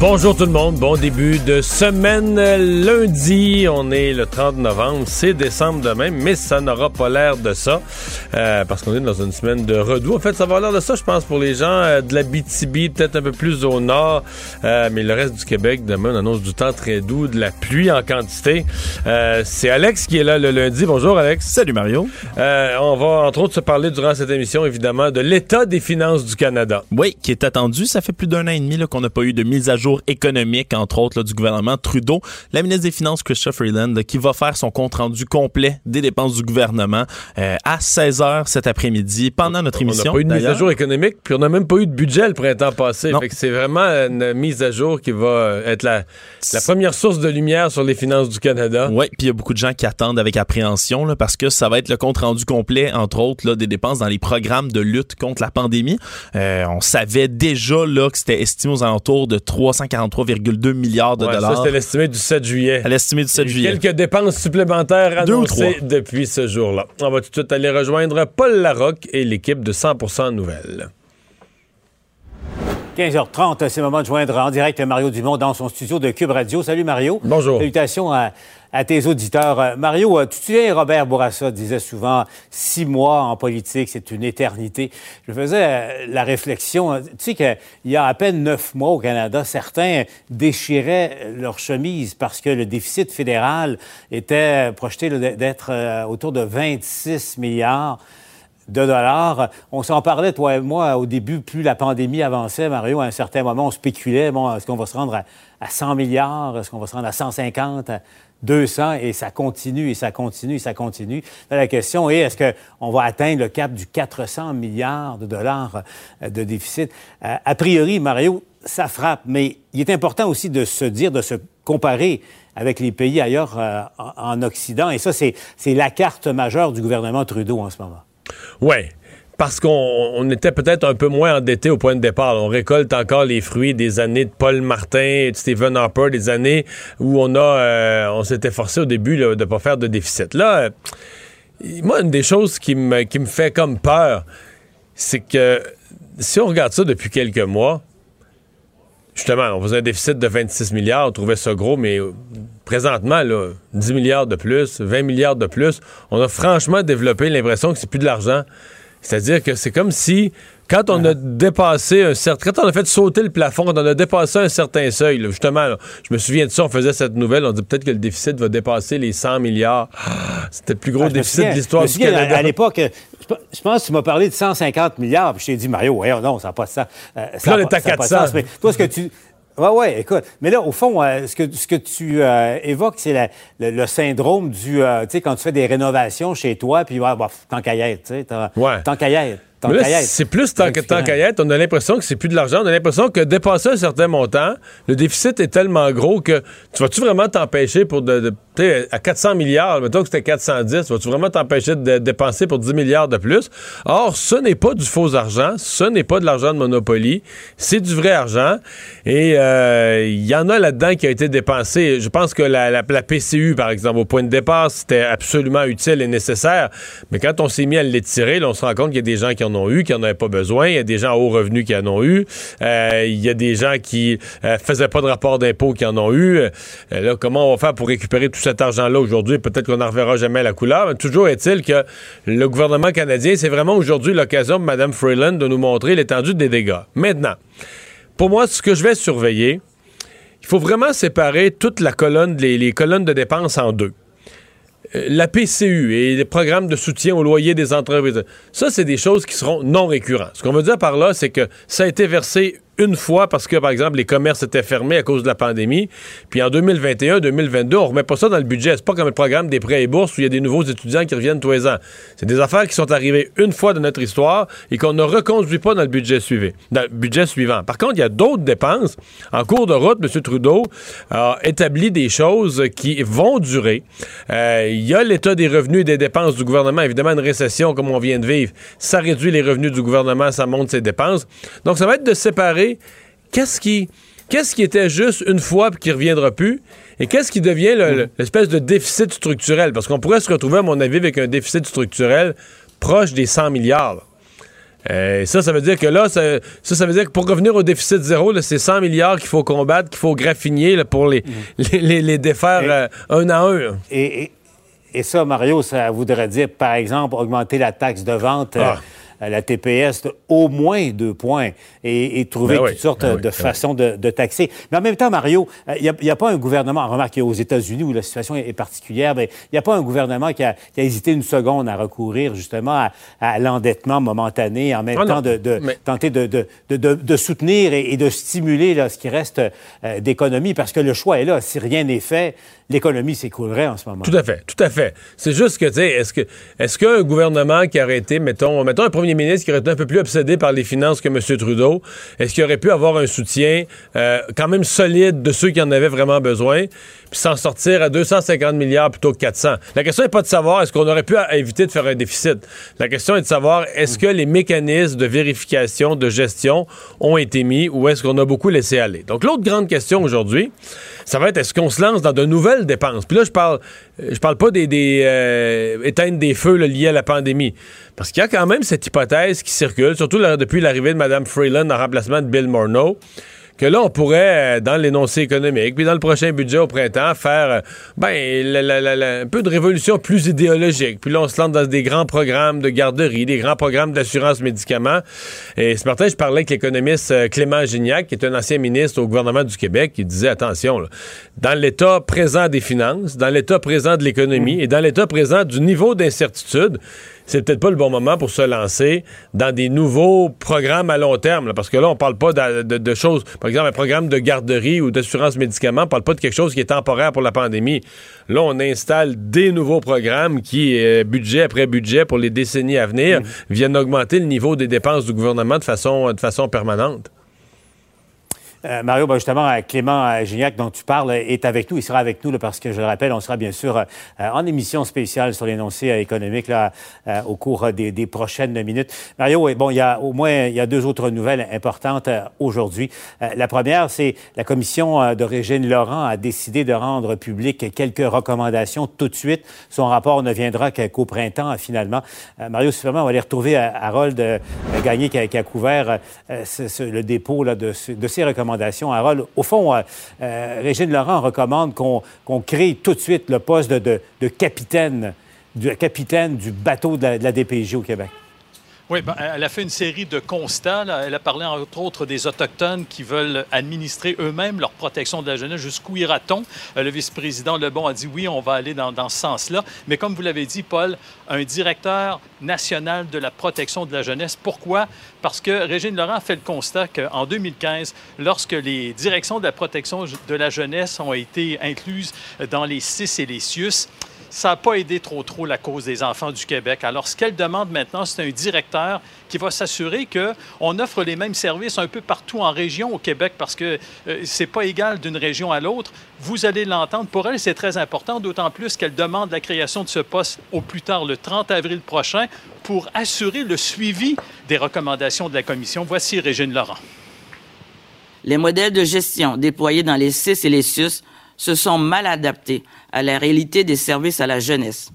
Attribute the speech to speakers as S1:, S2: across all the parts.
S1: Bonjour tout le monde, bon début de semaine. Lundi, on est le 30 novembre, c'est décembre demain, mais ça n'aura pas l'air de ça, euh, parce qu'on est dans une semaine de redoux. En fait, ça va avoir l'air de ça, je pense, pour les gens euh, de la BTB, peut-être un peu plus au nord, euh, mais le reste du Québec, demain, on annonce du temps très doux, de la pluie en quantité. c'est Alex qui est là le lundi. Bonjour Alex.
S2: Salut Mario.
S1: on va entre autres se parler durant cette émission, évidemment, de l'état des finances du Canada.
S2: Oui, qui est attendu. Ça fait plus d'un an et demi qu'on n'a pas eu de mise à jour économique, entre autres, du gouvernement Trudeau. La ministre des Finances, Christophe Freeland, qui va faire son compte-rendu complet des dépenses du gouvernement euh, à 16 h cet après-midi pendant notre émission.
S1: On n'a pas eu de mise à jour économique, puis on n'a même pas eu de budget le printemps passé. c'est vraiment une mise à jour qui va être la, la première source de lumière sur les finances du Canada.
S2: Oui, puis il y a beaucoup de gens qui attendent avec appréhension là, parce que ça va être le compte-rendu complet, entre autres, là, des dépenses dans les programmes de lutte contre la pandémie. Euh, on savait déjà là, que c'était estimé aux alentours de 300 143,2 milliards de dollars. Ça,
S1: c'était l'estimé du 7 juillet.
S2: À l'estimé du 7 juillet.
S1: Quelques dépenses supplémentaires annoncées depuis ce jour-là. On va tout de suite aller rejoindre Paul Larocque et l'équipe de 100% Nouvelles.
S3: 15h30, c'est le moment de joindre en direct Mario Dumont dans son studio de Cube Radio. Salut Mario.
S1: Bonjour.
S3: Salutations à, à tes auditeurs. Euh, Mario, euh, tu te souviens, Robert Bourassa disait souvent six mois en politique, c'est une éternité. Je faisais euh, la réflexion, tu sais qu'il y a à peine neuf mois au Canada, certains déchiraient leur chemise parce que le déficit fédéral était projeté d'être autour de 26 milliards de dollars. On s'en parlait, toi et moi, au début, plus la pandémie avançait, Mario, à un certain moment, on spéculait, bon, est-ce qu'on va se rendre à, à 100 milliards, est-ce qu'on va se rendre à 150, 200 et ça continue et ça continue et ça continue. la question est, est-ce qu'on va atteindre le cap du 400 milliards de dollars euh, de déficit? Euh, a priori, Mario, ça frappe, mais il est important aussi de se dire, de se comparer avec les pays ailleurs euh, en Occident. Et ça, c'est la carte majeure du gouvernement Trudeau en ce moment.
S1: Oui, parce qu'on était peut-être un peu moins endetté au point de départ. On récolte encore les fruits des années de Paul Martin, de Stephen Harper, des années où on a, euh, on s'était forcé au début de ne pas faire de déficit. Là, euh, moi, une des choses qui me, qui me fait comme peur, c'est que si on regarde ça depuis quelques mois, justement, on faisait un déficit de 26 milliards, on trouvait ça gros, mais présentement, là, 10 milliards de plus, 20 milliards de plus, on a franchement développé l'impression que c'est plus de l'argent c'est-à-dire que c'est comme si, quand on a dépassé un certain. Quand on a fait sauter le plafond, quand on a dépassé un certain seuil, justement, je me souviens de ça, on faisait cette nouvelle, on dit peut-être que le déficit va dépasser les 100 milliards. C'était le plus gros ah, déficit de l'histoire du Canada.
S3: À, l'époque, je pense que tu m'as parlé de 150 milliards, puis je t'ai dit, Mario, voyons, non, ça n'a pas de sens.
S1: Euh, ça là, on est à 400.
S3: mais toi, ce que tu. Oui, oui, écoute. Mais là, au fond, euh, ce, que, ce que tu euh, évoques, c'est le, syndrome du. tu sais, quand tu fais des rénovations chez toi, puis, ouais, bah, tant qu'à y être, tu sais. Tant qu'à y être.
S1: C'est plus tant, qu'à être. On a l'impression que c'est plus de l'argent. On a l'impression que dépasser un certain montant, le déficit est tellement gros que tu vas-tu vraiment t'empêcher pour de, de à 400 milliards, mettons que c'était 410, vas-tu vraiment t'empêcher de dépenser pour 10 milliards de plus? Or, ce n'est pas du faux argent, ce n'est pas de l'argent de Monopoly, c'est du vrai argent. Et euh, il y en a là-dedans qui a été dépensé. Je pense que la, PCU, par exemple, au point de départ, c'était absolument utile et nécessaire. Mais quand on s'est mis à l'étirer, on se rend compte qu'il y a des gens qui en ont eu, qui n'en avaient pas besoin. Il y a des gens à haut revenu qui en ont eu. Euh, il y a des gens qui euh, faisaient pas de rapport d'impôt qui en ont eu. Euh, là, comment on va faire pour récupérer tout cet argent-là aujourd'hui? Peut-être qu'on n'en reverra jamais la couleur. Mais toujours est-il que le gouvernement canadien, c'est vraiment aujourd'hui l'occasion pour Mme Freeland de nous montrer l'étendue des dégâts. Maintenant, pour moi, ce que je vais surveiller, il faut vraiment séparer toute la colonne, les colonnes de dépenses en deux. Euh, la PCU et les programmes de soutien au loyer des entreprises, ça, c'est des choses qui seront non récurrentes. Ce qu'on veut dire par là, c'est que ça a été versé une fois parce que, par exemple, les commerces étaient fermés à cause de la pandémie. Puis en 2021, 2022, on remet pas ça dans le budget. C'est pas comme le programme des prêts et bourses où il y a des nouveaux étudiants qui reviennent tous les ans. C'est des affaires qui sont arrivées une fois dans notre histoire et qu'on ne reconduit pas dans le budget le budget suivant. Par contre, il y a d'autres dépenses. En cours de route, M. Trudeau a établi des choses qui vont durer. Euh, il y a l'état des revenus et des dépenses du gouvernement. Évidemment, une récession comme on vient de vivre, ça réduit les revenus du gouvernement, ça monte ses dépenses. Donc, ça va être de séparer qu'est-ce qui, qu'est-ce qui était juste une fois et qui ne reviendra plus, et qu'est-ce qui devient l'espèce de déficit structurel? Parce qu'on pourrait se retrouver, à mon avis, avec un déficit structurel proche des 100 milliards. Euh, ça, ça veut dire que là, ça, ça, veut dire que pour revenir au déficit zéro, c'est 100 milliards qu'il faut combattre, qu'il faut graffiner pour les, mm. les, défaire euh, un à un.
S3: Et, et, ça, Mario, ça voudrait dire, par exemple, augmenter la taxe de vente. Euh, ah la TPS au moins deux points et, trouver ben toutes sortes ben de ben façons de, taxer. Mais en même temps, Mario, il euh, n'y a, pas un gouvernement, remarque aux États-Unis où la situation est particulière, il n'y a pas un gouvernement qui a, hésité une seconde à recourir justement à, l'endettement momentané, en même ah temps de, tenter de, soutenir et, de stimuler là, ce qui reste euh, d'économie, parce que le choix est là. Si rien n'est fait, l'économie s'écoulerait en ce moment.
S1: Tout à fait, tout à fait. C'est juste que, tu sais, est-ce que est-ce qu'un gouvernement qui aurait été, mettons, mettons un premier ministre qui aurait été un peu plus obsédé par les finances que M. Trudeau, est-ce qu'il aurait pu avoir un soutien euh, quand même solide de ceux qui en avaient vraiment besoin, puis s'en sortir à 250 milliards plutôt que 400? La question n'est pas de savoir est-ce qu'on aurait pu éviter de faire un déficit. La question est de savoir est-ce que les mécanismes de vérification, de gestion ont été mis ou est-ce qu'on a beaucoup laissé aller? Donc l'autre grande question aujourd'hui, ça va être est-ce qu'on se lance dans de nouvelles dépenses? Puis là, je parle, je parle pas des, des euh, éteindre des feux liés à la pandémie. Parce qu'il y a quand même cette hypothèse qui circule, surtout depuis l'arrivée de Mme Freeland en remplacement de Bill Morneau que là, on pourrait, euh, dans l'énoncé économique, puis dans le prochain budget au printemps, faire euh, ben, un peu de révolution plus idéologique. Puis là, on se lance dans des grands programmes de garderie, des grands programmes d'assurance médicaments. Et ce matin, je parlais avec l'économiste euh, Clément Gignac, qui est un ancien ministre au gouvernement du Québec, qui disait, attention, dans l'état présent des finances, dans l'état présent de l'économie mmh. et dans l'état présent du niveau d'incertitude, c'est peut-être pas le bon moment pour se lancer dans des nouveaux programmes à long terme. parce que là, on parle pas de, choses, par exemple, un programme de garderie ou d'assurance médicaments, on parle pas de quelque chose qui est temporaire pour la pandémie. Là, on installe des nouveaux programmes qui, euh, budget après budget pour les décennies à venir, mmh. viennent augmenter le niveau des dépenses du gouvernement de façon, de façon permanente.
S3: Euh, Mario, ben justement, euh, Clément euh, Gignac, dont tu parles, est avec nous. Il sera avec nous parce que, je le rappelle, on sera bien sûr en émission spéciale sur l'énoncé économique là, au cours des, prochaines minutes. Mario, bon, il y a au moins il y a deux autres nouvelles importantes aujourd'hui. la première, c'est la commission de Régine Laurent a décidé de rendre public quelques recommandations tout de suite. Son rapport ne viendra qu'au printemps, finalement. Mario, vraiment, on va aller retrouver Harold Gagné qui a, qui a couvert le dépôt là, de, de ces recommandations Harold. Au fond, euh, euh, Régine Laurent recommande qu'on crée tout de suite le poste de, capitaine, du capitaine du bateau de la DPJ au Québec.
S4: Oui, ben, elle a fait une série de constats. Elle a parlé, entre autres, des Autochtones qui veulent administrer eux-mêmes leur protection de la jeunesse. Jusqu'où ira-t-on? Euh, le vice-président Lebon a dit oui, on va aller dans, ce sens-là. Mais comme vous l'avez dit, Paul, un directeur national de la protection de la jeunesse. Pourquoi? Parce que Régine Laurent a fait le constat qu'en 2015, lorsque les directions de la protection de la jeunesse ont été incluses dans les CIS et les CIUS, ça n'a pas aidé trop trop la cause des enfants du Québec. Alors, ce qu'elle demande maintenant, c'est un directeur qui va s'assurer qu'on offre les mêmes services un peu partout en région au Québec parce que ce euh, c'est pas égal d'une région à l'autre. Vous allez l'entendre. Pour elle, c'est très important, d'autant plus qu'elle demande la création de ce poste au plus tard le 30 avril prochain pour assurer le suivi des recommandations de la Commission. Voici Régine Laurent.
S5: Les modèles de gestion déployés dans les CIS et les SUS se sont mal adaptés à la réalité des services à la jeunesse.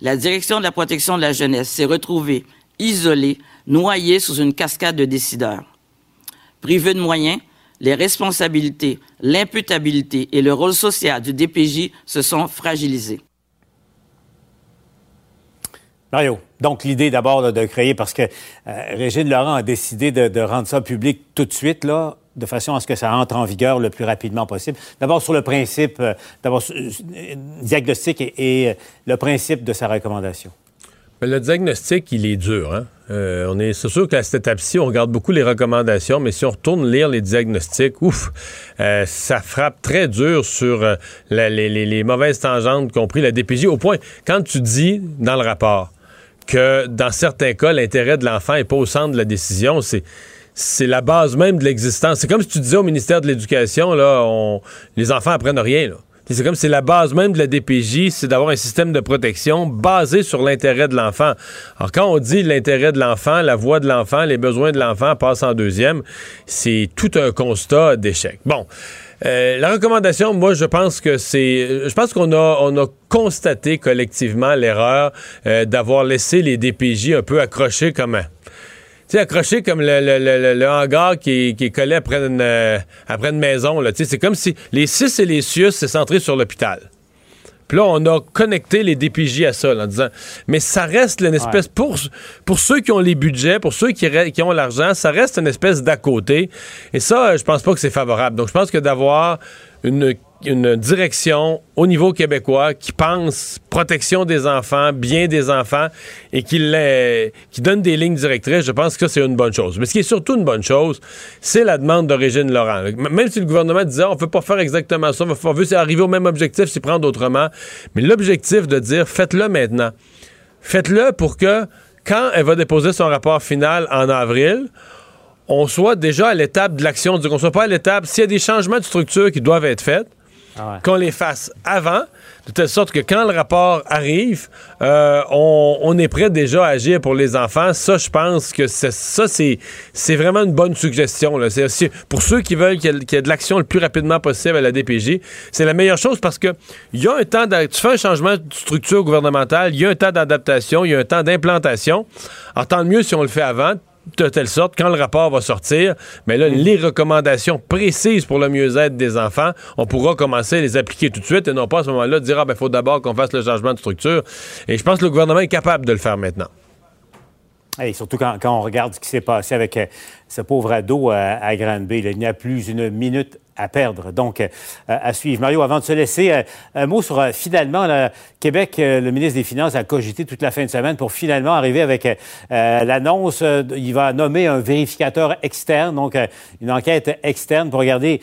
S5: La direction de la protection de la jeunesse s'est retrouvée isolée, noyée sous une cascade de décideurs. Privée de moyens, les responsabilités, l'imputabilité et le rôle social du DPJ se sont fragilisés.
S3: Mario, donc l'idée d'abord de créer, parce que euh, Régine Laurent a décidé de, rendre ça public tout de suite, là, de façon à ce que ça entre en vigueur le plus rapidement possible. D'abord sur le principe, euh, d'abord diagnostic et, le principe de sa recommandation.
S1: le diagnostic, il est dur. Hein? Euh, on est, c'est sûr qu'à cette étape-ci, on regarde beaucoup les recommandations, mais si on retourne lire les diagnostics, ouf, euh, ça frappe très dur sur euh, les, mauvaises tangentes qu'ont pris la DPJ. Au point, quand tu dis dans le rapport que dans certains cas, l'intérêt de l'enfant n'est pas au centre de la décision, c'est c'est la base même de l'existence. C'est comme si tu disais au ministère de l'Éducation, les enfants apprennent rien. C'est comme c'est la base même de la DPJ, c'est d'avoir un système de protection basé sur l'intérêt de l'enfant. Alors quand on dit l'intérêt de l'enfant, la voix de l'enfant, les besoins de l'enfant passent en deuxième, c'est tout un constat d'échec. Bon. Euh, la recommandation, moi, je pense que c'est. Je pense qu'on a, on constaté collectivement l'erreur euh, d'avoir laissé les DPJ un peu accrochés comme un sais, accroché comme le, hangar qui, est collé après une, euh, après une maison. C'est comme si les six et les Sius, c'est centré sur l'hôpital. Puis là, on a connecté les DPJ à ça en disant, mais ça reste une espèce, pour, pour ceux qui ont les budgets, pour ceux qui, qui ont l'argent, ça reste une espèce d'à côté. Et ça, je pense pas que c'est favorable. Donc, je pense que d'avoir une une direction au niveau québécois qui pense protection des enfants, bien des enfants et qui, donne des lignes directrices, je pense que c'est une bonne chose. Mais ce qui est surtout une bonne chose, c'est la demande d'origine Laurent. Même si le gouvernement disait on ne peut pas faire exactement ça, on veut arriver au même objectif, s'y prendre autrement. Mais l'objectif de dire faites-le maintenant. Faites-le pour que quand elle va déposer son rapport final en avril, on soit déjà à l'étape de l'action, qu'on soit pas à l'étape, s'il y a des changements de structure qui doivent être faits, ah qu'on les fasse avant, de telle sorte que quand le rapport arrive, euh, on, est prêt déjà à agir pour les enfants. Ça, je pense que ça, c'est vraiment une bonne suggestion. Là. pour ceux qui veulent qu'il y, ait de l'action le plus rapidement possible à la DPJ, c'est la meilleure chose parce que il y a un temps, tu fais un changement de structure gouvernementale, il y a un temps d'adaptation, il y a un temps d'implantation. Alors, tant mieux si on le fait avant de telle sorte, quand le rapport va sortir, mais là, les recommandations précises pour le mieux-être des enfants, on pourra commencer à les appliquer tout de suite et non pas à ce moment-là dire, ah ben, faut d'abord qu'on fasse le changement de structure. Et je pense que le gouvernement est capable de le faire maintenant.
S3: Et surtout quand, on regarde ce qui s'est passé avec euh, ce pauvre ado euh, à, Granby. Il n'y a plus une minute à perdre. Donc, euh, à suivre. Mario, avant de se laisser, euh, un mot sur finalement, le Québec, le ministre des Finances a cogité toute la fin de semaine pour finalement arriver avec l'annonce. il va nommer un vérificateur externe, donc une enquête externe pour regarder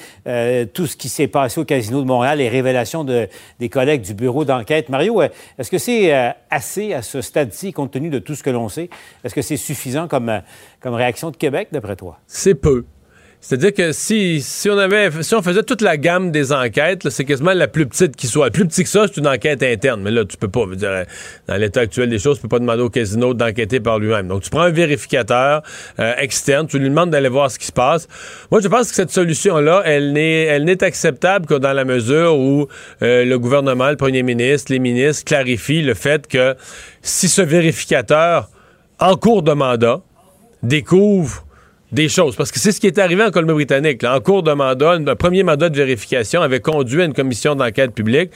S3: tout ce qui s'est passé au Casino de Montréal, les révélations de, des collègues du bureau d'enquête. Mario, est-ce que c'est assez à ce stade-ci, compte tenu de tout ce que l'on sait? Est-ce que c'est suffisant comme, comme réaction de Québec, d'après toi?
S1: C'est peu. C'est-à-dire que si, si on avait si on faisait toute la gamme des enquêtes, c'est quasiment la plus petite qui soit. plus petit que ça, c'est une enquête interne. Mais là, tu peux pas, dire, dans l'état actuel des choses, tu peux pas demander au casino d'enquêter par lui-même. Donc, tu prends un vérificateur euh, externe, tu lui demandes d'aller voir ce qui se passe. Moi, je pense que cette solution-là, elle n'est elle n'est acceptable que dans la mesure où euh, le gouvernement, le premier ministre, les ministres clarifient le fait que si ce vérificateur, en cours de mandat, découvre des choses. Parce que c'est ce qui est arrivé en Colombie-Britannique. En cours de mandat, un premier mandat de vérification avait conduit à une commission d'enquête publique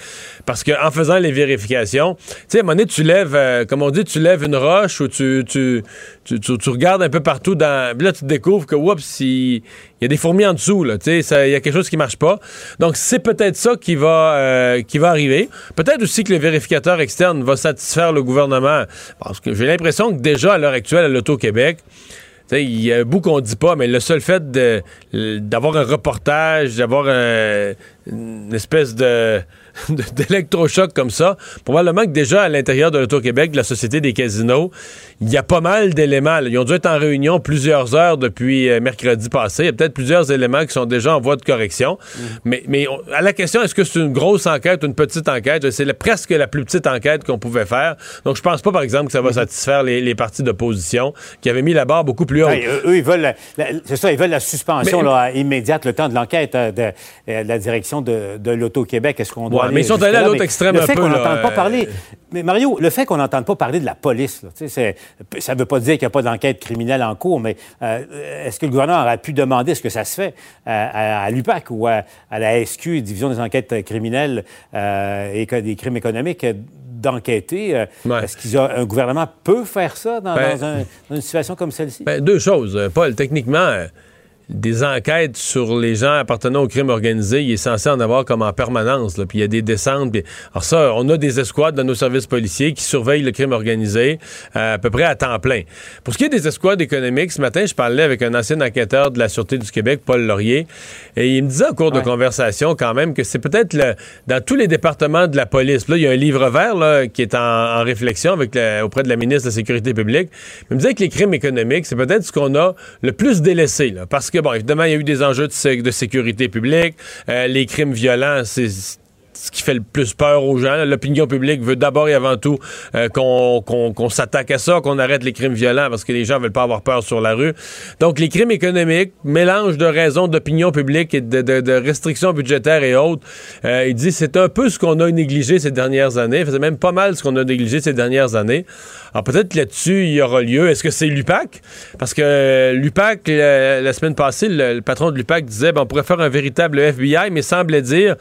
S1: parce qu'en faisant les vérifications, tu sais, à un moment donné, tu lèves, euh, comme on dit, tu lèves une roche ou tu, tu, tu, regardes un peu partout dans... Là, tu découvres que, oups, il, y a des fourmis en dessous, là, tu sais, il y a quelque chose qui marche pas. Donc, c'est peut-être ça qui va, euh, qui va arriver. Peut-être aussi que le vérificateur externe va satisfaire le gouvernement parce que j'ai l'impression que déjà, à l'heure actuelle, à l'Auto-Québec, il y a bout qu'on dit pas, mais le seul fait d'avoir un reportage, d'avoir une espèce de d'électrochoc comme ça, probablement que déjà à l'intérieur de l'Auto-Québec, de la Société des casinos, il y a pas mal d'éléments. Ils ont dû être en réunion plusieurs heures depuis euh, mercredi passé. Il y a peut-être plusieurs éléments qui sont déjà en voie de correction. Mhm. Mais, mais à la question, est-ce que c'est une grosse enquête ou une petite enquête? C'est presque la plus petite enquête qu'on pouvait faire. Donc, je pense pas, par exemple, que ça va mhm. satisfaire les, partis d'opposition qui avaient mis la barre beaucoup plus haut.
S3: eux, ils veulent, c'est ça, ils veulent la suspension immédiate, le temps de l'enquête euh, de, euh, la direction de, de l'Auto-Québec. Est-ce qu'on doit
S1: mais ils sont allés à l'autre extrême un peu.
S3: pas parler. Mais Mario, le fait qu'on n'entende pas parler de la police, ça ne veut pas dire qu'il n'y a pas d'enquête criminelle en cours, mais euh, est-ce que le gouvernement aurait pu demander ce que ça se fait à, l'UPAC ou à, la SQ, Division des enquêtes criminelles euh, et des crimes économiques, d'enquêter? Euh, est-ce qu'un gouvernement peut faire ça dans, ben, une situation comme celle-ci?
S1: Ben, deux choses. Paul, techniquement des enquêtes sur les gens appartenant au crime organisé, il est censé en avoir comme en permanence. Puis il y a des descentes. Alors ça, on a des escouades dans nos services policiers qui surveillent le crime organisé euh, à peu près à temps plein. Pour ce qui est des escouades économiques, ce matin, je parlais avec un ancien enquêteur de la Sûreté du Québec, Paul Laurier, et il me disait au cours de conversation quand même que c'est peut-être dans tous les départements de la police. Là, il y a un livre vert là, qui est en, réflexion avec auprès de la ministre de la Sécurité publique. Il me disait que les crimes économiques, c'est peut-être ce qu'on a le plus délaissé. Là, parce que, bon, évidemment, il y a eu des enjeux de, sécurité publique. Euh, les crimes violents, c'est ce qui fait le plus peur aux gens. L'opinion publique veut d'abord et avant tout euh, qu'on s'attaque à ça, qu'on arrête les crimes violents parce que les gens veulent pas avoir peur sur la rue. Donc, les crimes économiques, mélange de raisons d'opinion publique et de, restrictions budgétaires et autres, euh, il dit c'est un peu ce qu'on a négligé ces dernières années. C'est même pas mal ce qu'on a négligé ces dernières années. Alors, peut-être là-dessus, il y aura lieu. Est-ce que c'est l'UPAC? Parce que l'UPAC, la, semaine passée, le, patron de l'UPAC disait ben, on pourrait faire un véritable FBI, mais semblait dire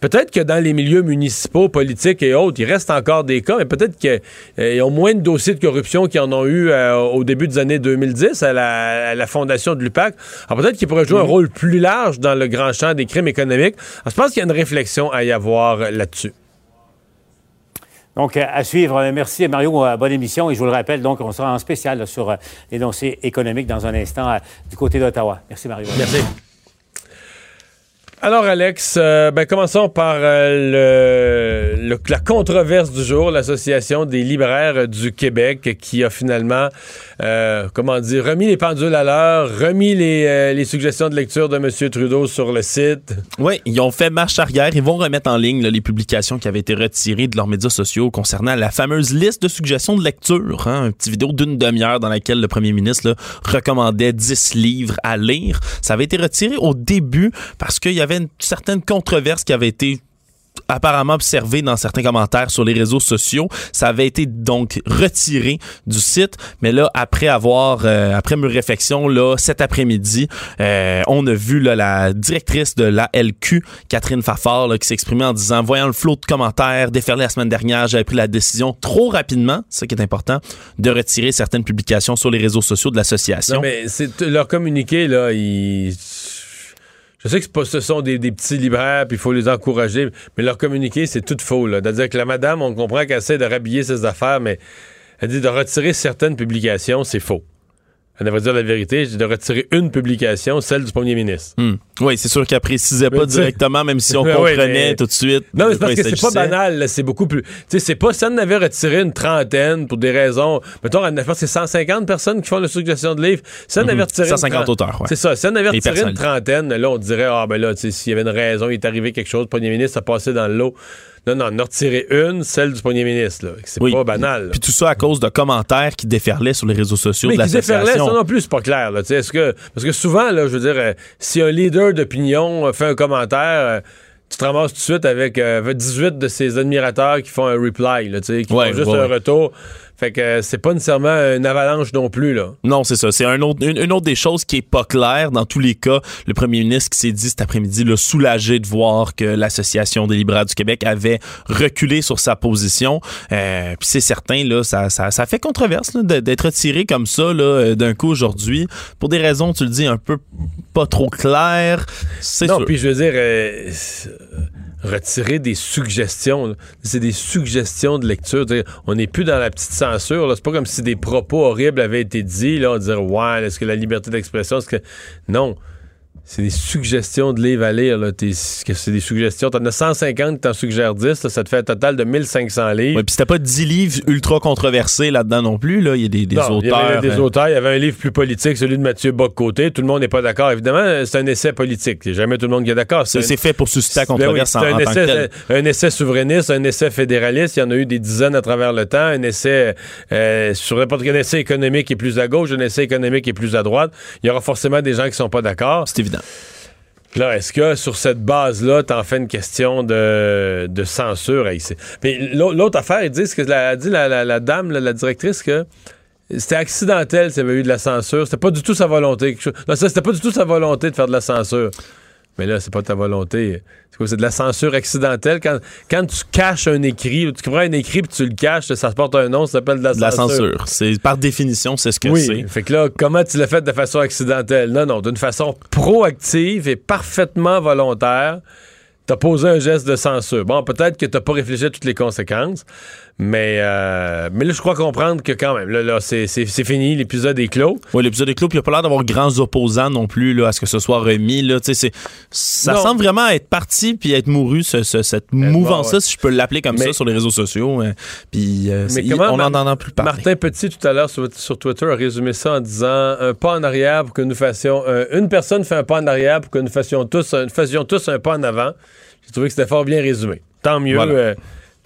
S1: peut-être que dans les milieux municipaux, politiques et autres, il reste encore des cas, mais peut-être qu'ils euh, ont moins de dossiers de corruption qu'ils en ont eu euh, au début des années 2010 à la, fondation de l'UPAC. Alors peut-être qu'ils pourraient jouer un mhm. rôle plus large dans le grand champ des crimes économiques. Alors, je pense qu'il y a une réflexion à y avoir là-dessus.
S3: Donc, à suivre. Merci, Mario. Bonne émission. Et je vous le rappelle, donc, on sera en spécial sur les dossiers économiques dans un instant du côté d'Ottawa. Merci, Mario.
S1: Merci. Alors, Alex, euh, ben, commençons par euh, la controverse du jour, l'Association des libraires du Québec qui a finalement, euh, comment dire, remis les pendules à l'heure, remis les, les, suggestions de lecture de M. Trudeau sur le site.
S2: Oui, ils ont fait marche arrière. Ils vont remettre en ligne les publications qui avaient été retirées de leurs médias sociaux concernant la fameuse liste de suggestions de lecture. Hein, une petite vidéo d'une demi-heure dans laquelle le premier ministre recommandait 10 livres à lire. Ça avait été retiré au début parce qu'il y avait avait une certaine controverse qui avait été apparemment observé dans certains commentaires sur les réseaux sociaux. Ça avait été donc retiré du site, mais là après avoir euh, après mes réflexions là cet après-midi, euh, on a vu la directrice de la LQ, Catherine Fafard, qui s'exprimait en disant voyant le flot de commentaires déferler la semaine dernière, j'avais pris la décision trop rapidement, ce qui est important, de retirer certaines publications sur les réseaux sociaux de l'association.
S1: mais c'est leur communiqué là, ils je sais que ce sont des, petits libraires, puis il faut les encourager, mais leur communiquer, c'est tout faux. C'est-à-dire que la madame, on comprend qu'elle essaie de rhabiller ses affaires, mais elle dit de retirer certaines publications, c'est faux elle devrait dire la vérité, j'ai de retirer une publication, celle du premier ministre.
S2: Hmm. Oui, c'est sûr qu'elle précisait pas directement, même si on comprenait tout de suite.
S1: Non, mais c'est parce que c'est pas banal, c'est beaucoup plus. Tu sais, c'est pas si elle en avait retiré une trentaine pour des raisons. Mettons, c'est 150 personnes qui font la suggestion de livre. Si elle en avait retiré.
S2: 150 auteurs, ouais.
S1: C'est ça. Si elle avait retiré une trentaine, là, on dirait, ah, ben là, tu sais, s'il y avait une raison, il est arrivé quelque chose, le premier ministre a passé dans le lot. Non, non, en a retiré une, celle du premier ministre. C'est pas banal.
S2: Puis tout ça à cause de commentaires qui déferlaient sur les réseaux sociaux
S1: Mais
S2: de l'association. qui déferlaient,
S1: ça non plus, c'est pas clair. Là, est-ce que, parce que souvent, là, je veux dire, euh, si un leader d'opinion euh, fait un commentaire... Euh, tu te ramasses tout de suite avec 18 de ses admirateurs qui font un reply, là, qui font juste un retour. Fait que c'est pas nécessairement une avalanche non plus, là.
S2: Non, c'est ça. C'est un autre, une, autre des choses qui est pas claire. Dans tous les cas, le premier ministre qui s'est dit cet après-midi, le soulagé de voir que l'Association des libraires du Québec avait reculé sur sa position. Euh, puis c'est certain, là, ça, ça, ça fait controverse d'être retiré comme ça, là, euh, d'un coup aujourd'hui. Pour des raisons, tu le dis, un peu pas trop. C'est
S1: Non, puis je veux dire... Euh, retirer des suggestions. C'est des suggestions de lecture. On n'est plus dans la petite censure. C'est pas comme si des propos horribles avaient été dits. Là, on dirait Ouais, est-ce que la liberté d'expression, est-ce que. Non c'est des suggestions de livres à lire. C'est des suggestions. T'en as 150 t'en suggères 10. ça te fait un total de 1500 livres.
S2: Oui, puis c'était pas 10 livres ultra controversés là-dedans non plus. Là. Il y a des, auteurs. Il y avait
S1: des euh, auteurs. Il y avait un livre plus politique, celui de Mathieu Bock-Côté. Tout le monde n'est pas d'accord. Évidemment, c'est un essai politique. Il jamais tout le monde qui est d'accord.
S2: C'est fait pour susciter la ben controverse en,
S1: un,
S2: essai,
S1: un essai souverainiste, un essai fédéraliste. Il y en a eu des dizaines à travers le temps. Un essai euh, sur n'importe quel essai économique est plus à gauche, un essai économique est plus à droite. Il y aura forcément des gens qui sont pas d'accord.
S2: C'est évident.
S1: Là, est-ce que sur cette base-là, t'en fais une question de, censure? Mais l'autre affaire, ils disent que la, dit la, dame, la, directrice, que c'était accidentel s'il y avait eu de la censure. C'était pas du tout sa volonté. Non, ça, c'était pas du tout sa volonté de faire de la censure. Mais là, c'est pas ta volonté. C'est quoi? C'est de la censure accidentelle. Quand, quand tu caches un écrit, tu prends un écrit puis tu le caches, ça porte un nom, ça s'appelle de la
S2: De la
S1: censure.
S2: censure. C'est par définition, c'est ce que
S1: Oui.
S2: c'est.
S1: Fait que là, comment tu l'as fait de façon accidentelle? Non, non, d'une façon proactive et parfaitement volontaire. T'as posé un geste de censure. Bon, peut-être que t'as pas réfléchi à toutes les conséquences, mais, euh, mais là, je crois comprendre que quand même, là, là c'est, fini, l'épisode est clos.
S2: Oui, l'épisode est clos, puis il n'y a pas l'air d'avoir grands opposants non plus là, à ce que ce soit remis. Là. C'est- Ça
S1: Non.
S2: semble vraiment être parti puis être mouru, ce- ce- cette mouvance-là,
S1: ouais.
S2: si je peux l'appeler comme
S1: Mais-
S2: ça, sur les réseaux sociaux. euh, puis euh, on n'en entend plus parler.
S1: Martin Petit, tout à l'heure, sur, sur Twitter, a résumé ça en disant un pas en arrière pour que nous fassions. euh, une personne fait un pas en arrière pour que nous fassions tous, un- fassions tous un pas en avant. J'ai trouvé que c'était fort bien résumé. Tant mieux.
S2: Voilà.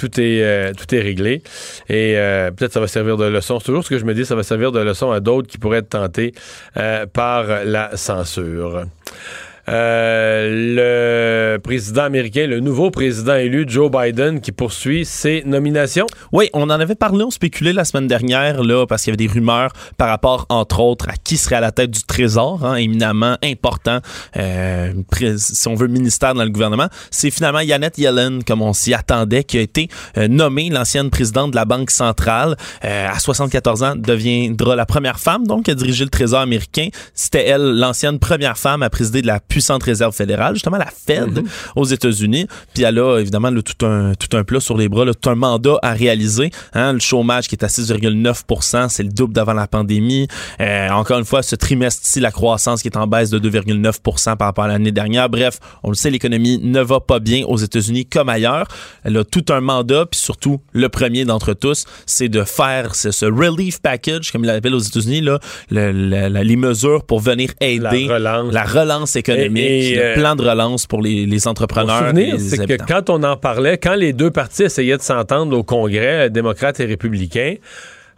S1: Tout est, euh, tout est réglé. Et euh, peut-être ça va servir de leçon. C'est toujours ce que je me dis, ça va servir de leçon à d'autres qui pourraient être tentés euh, par la censure. Euh, le président américain, le nouveau président élu, Joe Biden, qui poursuit ses nominations.
S2: Oui, on en avait parlé, on spéculait la semaine dernière, là, parce qu'il y avait des rumeurs par rapport, entre autres, à qui serait à la tête du Trésor, hein, éminemment important, euh, si on veut, ministère dans le gouvernement. C'est finalement Yannette Yellen, comme on s'y attendait, qui a été euh, nommée l'ancienne présidente de la Banque centrale. Euh, à 74 ans, deviendra la première femme, donc, à diriger le Trésor américain. C'était elle, l'ancienne première femme à présider de la puissante réserve fédérale, justement la Fed aux États-Unis. Puis elle a évidemment là, tout, un, tout un plat sur les bras, là, tout un mandat à réaliser. Hein, le chômage qui est à 6,9% c'est le double d'avant la pandémie. Euh, encore une fois, ce trimestre-ci, la croissance qui est en baisse de 2,9% par rapport à l'année dernière. Bref, on le sait, l'économie ne va pas bien aux États-Unis comme ailleurs. Elle a tout un mandat, puis surtout, le premier d'entre tous, c'est de faire ce, relief package, comme ils l'appellent aux États-Unis, là, le- le- la- les mesures pour venir aider
S1: La relance.
S2: la relance économique,
S1: Et- et,
S2: le
S1: euh,
S2: plan de relance pour les, les entrepreneurs.
S1: c'est que quand on en parlait, quand les deux partis essayaient de s'entendre au Congrès, euh, démocrates et républicains,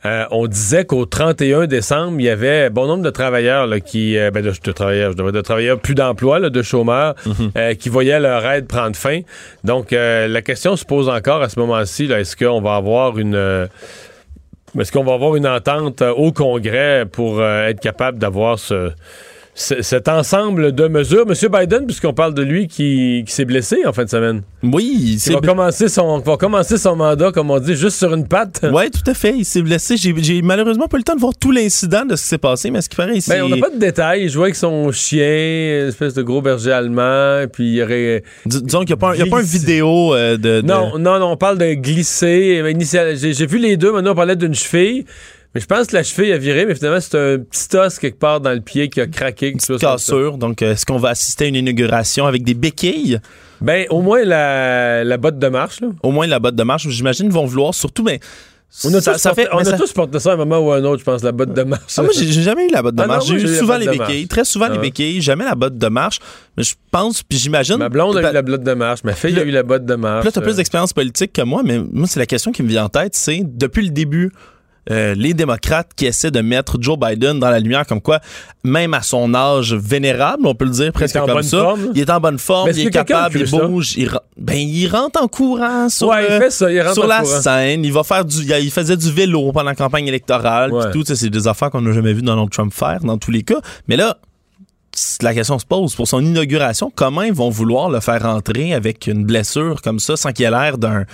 S1: euh, on disait qu'au 31 décembre, il y avait bon nombre de travailleurs là, qui, euh, ben, de, de travailleurs, je devrais de travailleurs plus d'emploi, là, de chômeurs,
S2: Mhm.
S1: euh, qui voyaient leur aide prendre fin. Donc, la question se pose encore à ce moment-ci, est-ce qu'on va avoir une... est-ce qu'on va avoir une entente au Congrès pour être capable d'avoir ce- cet ensemble de mesures? Monsieur Biden, puisqu'on parle de lui qui, qui s'est blessé en fin de semaine.
S2: Oui,
S1: Il va commencer, son, va commencer son mandat, comme on dit, juste sur une patte.
S2: Ouais, tout à fait. Il s'est blessé. J'ai malheureusement pas eu le temps de voir tout l'incident de ce qui s'est passé, mais ce qui paraît ici.
S1: Ben, on n'a pas de détails. Il jouait avec son chien, une espèce de gros berger allemand, puis il y aurait...
S2: disons qu'il n'y a, pas un- pas une vidéo euh, de, de-
S1: Non, non, non, on parle de glisser. J'ai vu les deux, maintenant on parlait d'une cheville. Mais je pense que la cheville a viré, mais finalement, c'est un petit os quelque part dans le pied qui a craqué. chose
S2: petite cassure. Donc, euh, est-ce qu'on va assister à une inauguration avec des béquilles?
S1: Ben, au moins la, la botte de marche, là.
S2: Au moins la botte de marche. J'imagine vont vouloir surtout, mais
S1: On a,
S2: ça,
S1: tous,
S2: ça
S1: porté,
S2: fait.
S1: on
S2: mais
S1: a
S2: ça-
S1: tous porté ça à un moment ou à un autre, je pense, la botte de marche.
S2: Ah, moi, j'ai jamais eu la botte de
S1: Ah
S2: marche. J'ai eu souvent les béquilles. Très souvent
S1: Ah
S2: les
S1: ouais.
S2: béquilles. Jamais la botte de marche. Mais je pense, puis j'imagine.
S1: Ma blonde a eu la botte de marche. Ma fille a eu la botte de marche.
S2: Puis là, tu as plus
S1: Euh,
S2: d'expérience politique que moi, mais moi, c'est la question qui me vient en tête, c'est depuis le début, euh, les démocrates qui essaient de mettre Joe Biden dans la lumière comme quoi, même à son âge vénérable, on peut le dire presque comme ça,
S1: forme,
S2: il est en bonne forme, il est capable, il bouge, il, ben, il rentre en courant sur,
S1: Ouais, il
S2: le-
S1: fait ça, il rentre
S2: sur
S1: en
S2: la
S1: courant.
S2: scène, il va faire du, il faisait du vélo pendant la campagne électorale,
S1: Ouais.
S2: tout, c'est des affaires qu'on n'a jamais vu Donald Trump faire dans tous les cas, mais là, la question se pose pour son inauguration, comment ils vont vouloir le faire rentrer avec une blessure comme ça sans qu'il ait l'air d'un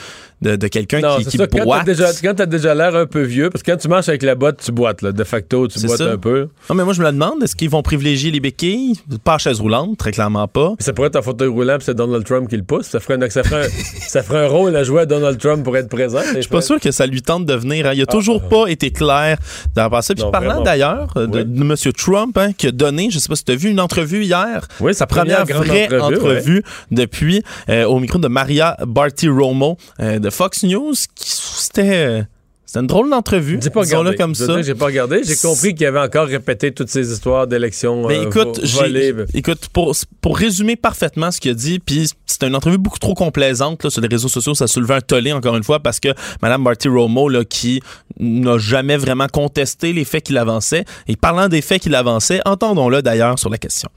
S2: de, de quelqu'un qui, qui
S1: ça. Quand t'as
S2: boite.
S1: déjà, quand t'as déjà l'air un peu vieux, parce que quand tu marches avec la botte, tu boites, là. De facto, tu boites
S2: ça.
S1: un peu.
S2: Non, mais moi je me le demande, est-ce qu'ils vont privilégier les béquilles? Pas à chaise roulante, très clairement pas.
S1: Ça pourrait être un fauteuil roulant, puis c'est Donald Trump qui le pousse. Ça ferait, un, ça, ferait un, ça ferait un rôle à jouer à Donald Trump pour être présent.
S2: Je suis pas sûr que ça lui tente de venir. hein. Il a toujours pas été clair dans ça. Puis
S1: Ah. Non,
S2: parlant d'ailleurs euh, de,
S1: Oui.
S2: de M. Trump, hein, qui a donné, je sais pas si tu as vu une entrevue hier,
S1: Oui,
S2: sa première, vraie
S1: entrevue,
S2: entrevue, depuis euh, au micro de Maria Bartiromo euh, de Fox News. qui- C'était euh, c'était une drôle d'entrevue.
S1: J'ai pas regardé.
S2: comme ça.
S1: J'ai pas regardé. J'ai compris qu'il avait encore répété toutes ces histoires d'élections
S2: Mais
S1: euh,
S2: écoute,
S1: vo-
S2: j'ai-
S1: volées.
S2: écoute pour, pour résumer parfaitement ce qu'il a dit, puis c'était une entrevue beaucoup trop complaisante là, sur les réseaux sociaux, ça soulevait un tollé encore une fois parce que Mme Barty Romo, là, qui n'a jamais vraiment contesté les faits qu'il avançait, et parlant des faits qu'il avançait, entendons-le d'ailleurs sur la question.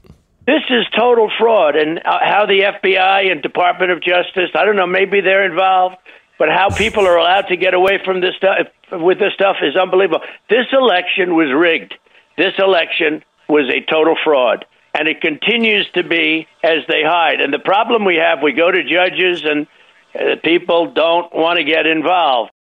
S6: This is total fraud, and uh, how the FBI and Department of Justice, I don't know, maybe they're involved, but how people are allowed to get away from this stuff with this stuff is unbelievable. This election was rigged. This election was a total fraud. and it continues to be as they hide. And the problem we have, we go to judges and uh, people don't want to get involved.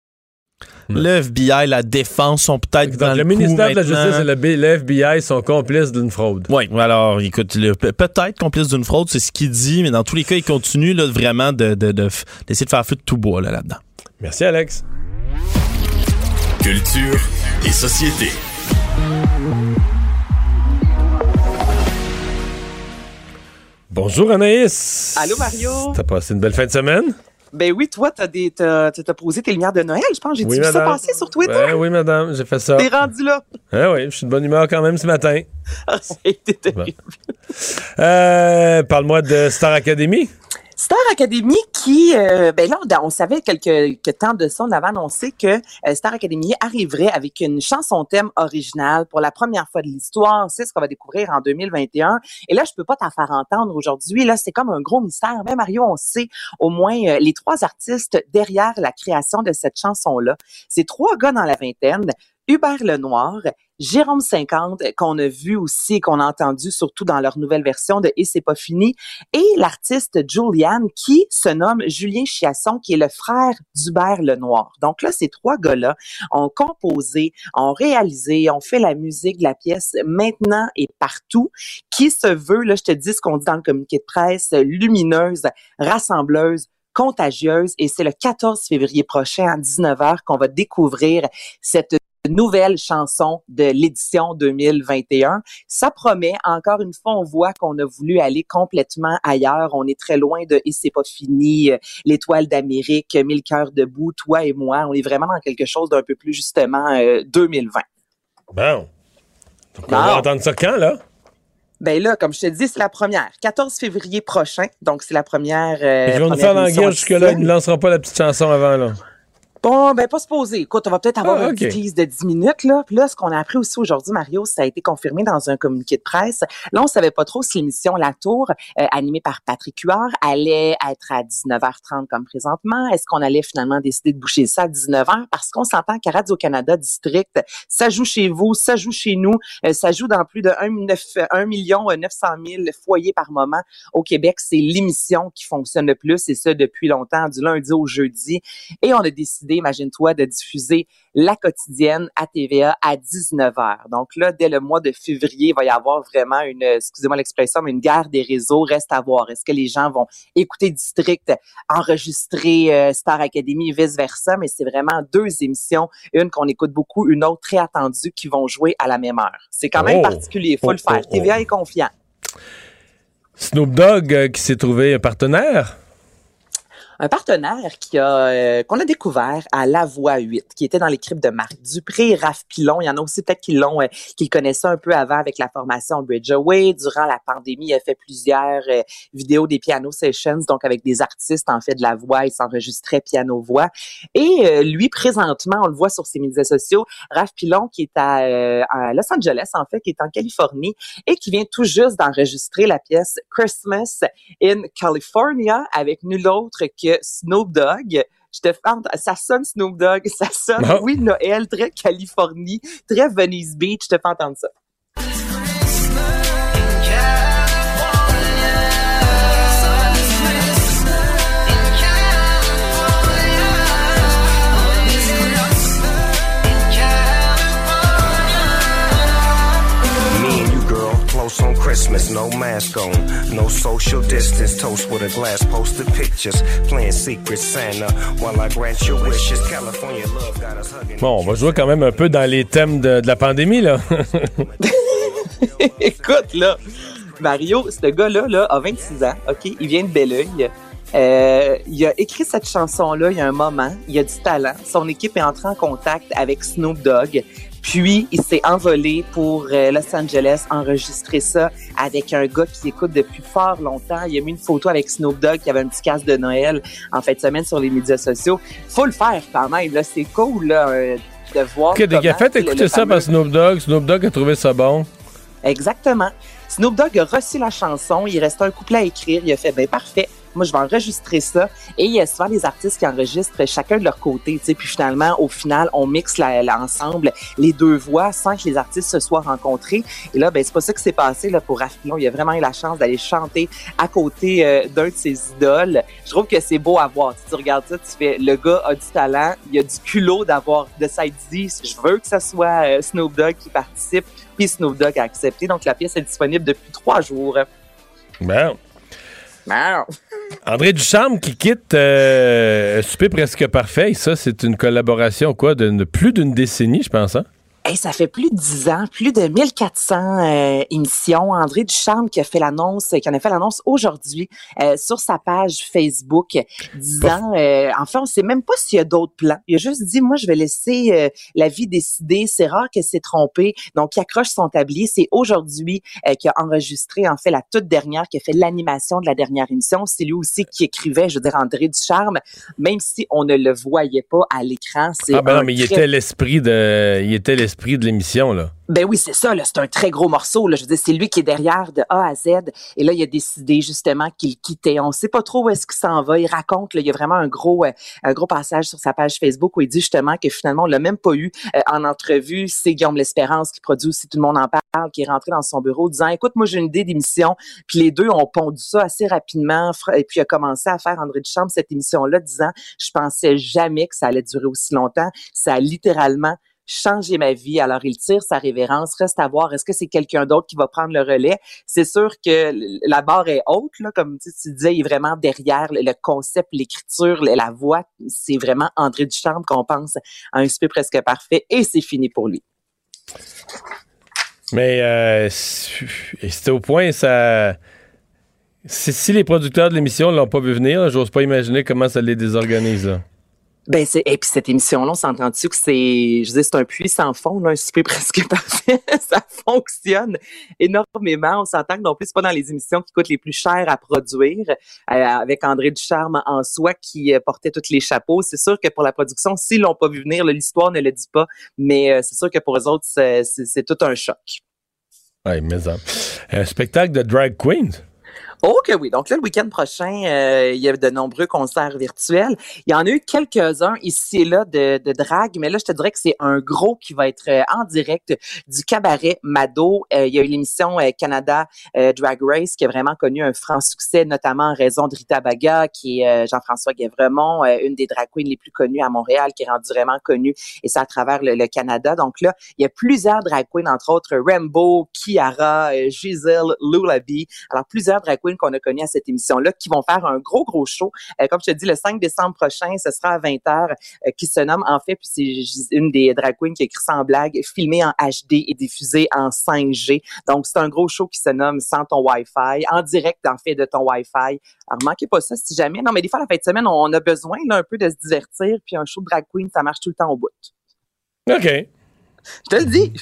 S2: Le FBI, la défense sont peut-être dans
S1: Donc,
S2: le,
S1: le ministère de la Justice et le, FBI sont complices d'une fraude.
S2: Oui, alors écoute, peut-être complice d'une fraude, c'est ce qu'il dit, mais dans tous les cas, il continue là, vraiment de, de- de d'essayer de faire feu de tout bois là, là-dedans.
S1: Merci, Alex.
S7: Culture et société.
S1: Bonjour, Anaïs.
S8: Allô, Mario.
S1: T'as passé une belle fin de semaine?
S8: Ben oui, toi, t'as des, t'as, t'as posé tes lumières de Noël, je pense. J'ai
S1: Oui,
S8: vu ça passer sur Twitter?
S1: Ouais, oui, madame, j'ai fait ça.
S8: T'es rendu là.
S1: Ah oui, je suis de bonne humeur quand même ce matin.
S8: C'était terrible.
S1: Euh, Parle-moi de Star Academy.
S8: Star Academy qui, euh, ben là, on, on savait quelques, quelques temps de ça, on avait annoncé que euh, Star Academy arriverait avec une chanson thème originale pour la première fois de l'histoire. C'est ce qu'on va découvrir en 2021. Et là, je peux pas t'en faire entendre aujourd'hui. Là, c'est comme un gros mystère. Mais Mario, on sait au moins euh, les trois artistes derrière la création de cette chanson-là. C'est trois gars dans la vingtaine. Hubert Lenoir, Jérôme 50, qu'on a vu aussi, qu'on a entendu surtout dans leur nouvelle version de Et c'est pas fini, et l'artiste Julianne qui se nomme Julien Chiasson, qui est le frère d'Hubert Lenoir. Donc là, ces trois gars-là ont composé, ont réalisé, ont fait la musique de la pièce maintenant et partout, qui se veut, là, je te dis ce qu'on dit dans le communiqué de presse, lumineuse, rassembleuse, contagieuse, et c'est le 14 février prochain à 19h qu'on va découvrir cette nouvelle chanson de l'édition 2021. Ça promet, encore une fois, on voit qu'on a voulu aller complètement ailleurs. On est très loin de Et c'est pas fini, euh, l'étoile d'Amérique, Mille cœurs debout, toi et moi. On est vraiment dans quelque chose d'un peu plus justement euh, 2020.
S1: Bon. Donc, on
S8: Bon.
S1: va entendre ça quand, là?
S8: Ben là, comme je te dis, c'est la première. 14 février prochain, donc c'est la première. euh,
S1: Ils vont nous faire guerre jusque-là. Ils ne lanceront pas la petite chanson avant, là.
S8: Bon, ben pas se poser. Écoute, on va peut-être avoir
S1: Ah,
S8: un
S1: ok.
S8: petit tease de 10 minutes là. Puis là, ce qu'on a appris aussi aujourd'hui, Mario, ça a été confirmé dans un communiqué de presse. Là, on savait pas trop si l'émission La Tour, euh, animée par Patrick Huard, allait être à 19h30 comme présentement. Est-ce qu'on allait finalement décider de boucher ça à 19h? Parce qu'on s'entend qu'à Radio-Canada District, ça joue chez vous, ça joue chez nous, euh, ça joue dans plus de 1, million euh, 900 000 foyers par moment au Québec. C'est l'émission qui fonctionne le plus et ça depuis longtemps, du lundi au jeudi. Et on a décidé, imagine-toi, de diffuser la quotidienne à TVA à 19h. Donc là, dès le mois de février, il va y avoir vraiment une, excusez-moi l'expression, mais une guerre des réseaux. Reste à voir. Est-ce que les gens vont écouter District, enregistrer euh, Star Academy et vice-versa? Mais c'est vraiment deux émissions. Une qu'on écoute beaucoup, une autre très attendue qui vont jouer à la même heure. C'est quand même
S1: Oh.
S8: particulier. Faut
S1: Oh,
S8: le faire.
S1: oh, oh.
S8: TVA est confiant.
S1: Snoop Dogg euh, qui s'est trouvé un partenaire?
S8: Un partenaire qui a euh, qu'on a découvert à La Voix 8, qui était dans l'équipe de Marc Dupré Raph Pilon. Il y en a aussi peut-être qui l'ont, euh, qui le connaissaient un peu avant avec la formation Bridgeaway. Durant la pandémie, il a fait plusieurs euh, vidéos des piano sessions, donc avec des artistes en fait de la voix. Il s'enregistrait piano-voix. Et euh, lui, présentement, on le voit sur ses médias sociaux, Raph Pilon, qui est à, euh, à Los Angeles, en fait, qui est en Californie et qui vient tout juste d'enregistrer la pièce Christmas in California avec nul autre que Snoop Dogg. Je te ça sonne Snoop Dogg, ça sonne, oui, Noël, très Californie, très Venice Beach, je te fais entendre ça.
S9: Christmas, no mask on, no social distance, toast with a glass, posted pictures, playing Secret Santa while I grant your wishes. California love got us hugging.
S1: Bon, on va jouer quand même un peu dans les thèmes de, de la pandémie, là.
S8: Écoute, là, Mario, ce gars-là là, a 26 ans, OK? Il vient de Belleuil. Euh, il a écrit cette chanson-là il y a un moment. Il a du talent. Son équipe est entrée en contact avec Snoop Dogg. Puis, il s'est envolé pour euh, Los Angeles enregistrer ça avec un gars qui écoute depuis fort longtemps. Il a mis une photo avec Snoop Dogg qui avait un petit casque de Noël en fin de semaine sur les médias sociaux. Faut le faire quand même. Là, c'est cool là, euh, de voir.
S1: A
S8: comment
S1: fait écouter ça par Snoop Dogg. Snoop Dogg a trouvé ça bon.
S8: Exactement. Snoop Dogg a reçu la chanson, il restait un couplet à écrire, il a fait ben parfait, moi, je vais enregistrer ça. Et il y a souvent des artistes qui enregistrent chacun de leur côté, tu. Puis finalement, au final, on mixe l'ensemble, les deux voix, sans que les artistes se soient rencontrés. Et là, ben, c'est pas ça qui s'est passé, pour Raffinon. Il a vraiment eu la chance d'aller chanter à côté euh, d'un de ses idoles. Je trouve que c'est beau à voir. Tu, tu regardes ça, tu fais, le gars a du talent, il a du culot d'avoir, de s'être dit, je veux que ce soit euh, Snoop Dogg qui participe. Puis Snoop Dogg a accepté. Donc, la pièce est disponible depuis trois jours.
S1: Bon. André Ducharme qui quitte euh, Souper presque parfait. Ça, c'est une collaboration quoi de plus d'une décennie, je pense. Hein?
S8: Hey, ça fait plus de dix ans, plus de 1400 euh, émissions. André Ducharme qui a fait l'annonce, qui en a fait l'annonce aujourd'hui euh, sur sa page Facebook, disant, euh, enfin, on sait même pas s'il y a d'autres plans. Il a juste dit, moi, je vais laisser euh, la vie décider. C'est rare qu'elle s'est trompée. Donc, il accroche son tablier. C'est aujourd'hui euh, qu'il a enregistré, en fait, la toute dernière, qui a fait l'animation de la dernière émission. C'est lui aussi qui écrivait, je veux dire, André Ducharme, même si on ne le voyait pas à l'écran.
S1: Ah ben non, mais il était l'esprit de, il était l'esprit de l'émission là.
S8: Ben oui, c'est ça, là, c'est un très gros morceau. Là. Je veux dire, c'est lui qui est derrière de A à Z. Et là, il a décidé justement qu'il quittait. On sait pas trop où est-ce qu'il s'en va. Il raconte, là, il y a vraiment un gros, euh, un gros passage sur sa page Facebook où il dit justement que finalement, on l'a même pas eu euh, en entrevue. C'est Guillaume L'Espérance qui produit aussi Tout le monde en parle, qui est rentré dans son bureau disant, écoute, moi, j'ai une idée d'émission. Puis les deux ont pondu ça assez rapidement. Et puis, il a commencé à faire André Duchamp cette émission-là, disant, je pensais jamais que ça allait durer aussi longtemps. Ça a littéralement changer ma vie. Alors, il tire sa révérence. Reste à voir, est-ce que c'est quelqu'un d'autre qui va prendre le relais? C'est sûr que la barre est haute, comme tu, disais, il est vraiment derrière le, concept, l'écriture, la voix. C'est vraiment André Duchamp qu'on pense à un super presque parfait et c'est fini pour lui.
S1: Mais euh, c'était au point, ça. Si, les producteurs de l'émission l'ont pas vu venir, j'ose pas imaginer comment ça les désorganise.
S8: Ben c'est et puis cette émission là, on s'entend-tu que c'est je dis c'est un puits sans fond, là, un super presque parfait, ça fonctionne énormément. On s'entend que non plus c'est pas dans les émissions qui coûtent les plus chères à produire euh, avec André Ducharme en soi qui euh, portait tous les chapeaux. C'est sûr que pour la production, s'ils l'ont pas vu venir, l'histoire ne le dit pas, mais euh, c'est sûr que pour eux autres c'est tout un choc.
S1: Ouais, mais. Un spectacle de drag queens?
S8: Oh oui. Donc là, le week-end prochain, euh, il y a de nombreux concerts virtuels. Il y en a eu quelques-uns ici et là de, de drague, mais là, je te dirais que c'est un gros qui va être euh, en direct du cabaret Mado. Euh, il y a eu l'émission euh, Canada euh, Drag Race qui a vraiment connu un franc succès, notamment en raison de Rita Baga, qui est euh, Jean-François Guévremont, une des drag queens les plus connues à Montréal, qui est rendue vraiment connue, et ça à travers le, le Canada. Donc là, il y a plusieurs drag queens, entre autres Rambo, Kiara, Giselle, Lulabi. Alors, plusieurs drag queens qu'on a connues à cette émission-là qui vont faire un gros, gros show. Euh, comme je te dis, le 5 décembre prochain, ce sera à 20h, euh, qui se nomme, en fait, puis c'est une des drag queens qui a écrit ça en blague, filmé en HD et diffusé en 5G. Donc, c'est un gros show qui se nomme Sans ton Wi-Fi, en direct, en fait, de ton Wi-Fi. Alors, manquez pas ça si jamais. Non, mais des fois, la fin de semaine, on a besoin là, un peu de se divertir, puis un show de drag queen, ça marche tout le temps au bout.
S1: OK.
S8: Je te le dis.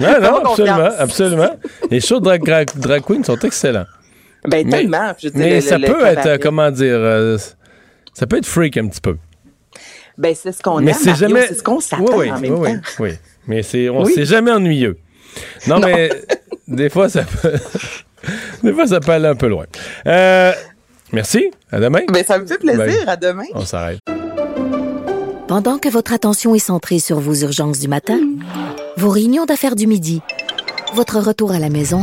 S1: Non, non, absolument, absolument. Les shows de drag, drag, drag queens sont excellents.
S8: Ben,
S1: Mais-
S8: tellement. Je veux dire,
S1: Mais
S8: le-
S1: ça
S8: le
S1: peut être, euh, comment dire, euh, ça peut être freak un petit peu.
S8: Ben, c'est ce qu'on
S1: Mais
S8: aime,
S1: c'est jamais.
S8: ce qu'on s'attend
S1: oui, oui,
S8: en même
S1: oui,
S8: temps.
S1: oui, oui. Mais c'est, on c'est jamais ennuyeux. Non,
S8: Non.
S1: mais des fois, ça peut. des fois, ça peut aller un peu loin. Euh, merci. À demain.
S8: Ben, ça me fait plaisir.
S1: Ben,
S8: À demain.
S1: On s'arrête.
S10: Pendant que votre attention est centrée sur vos urgences du matin, vos réunions d'affaires du midi, votre retour à la maison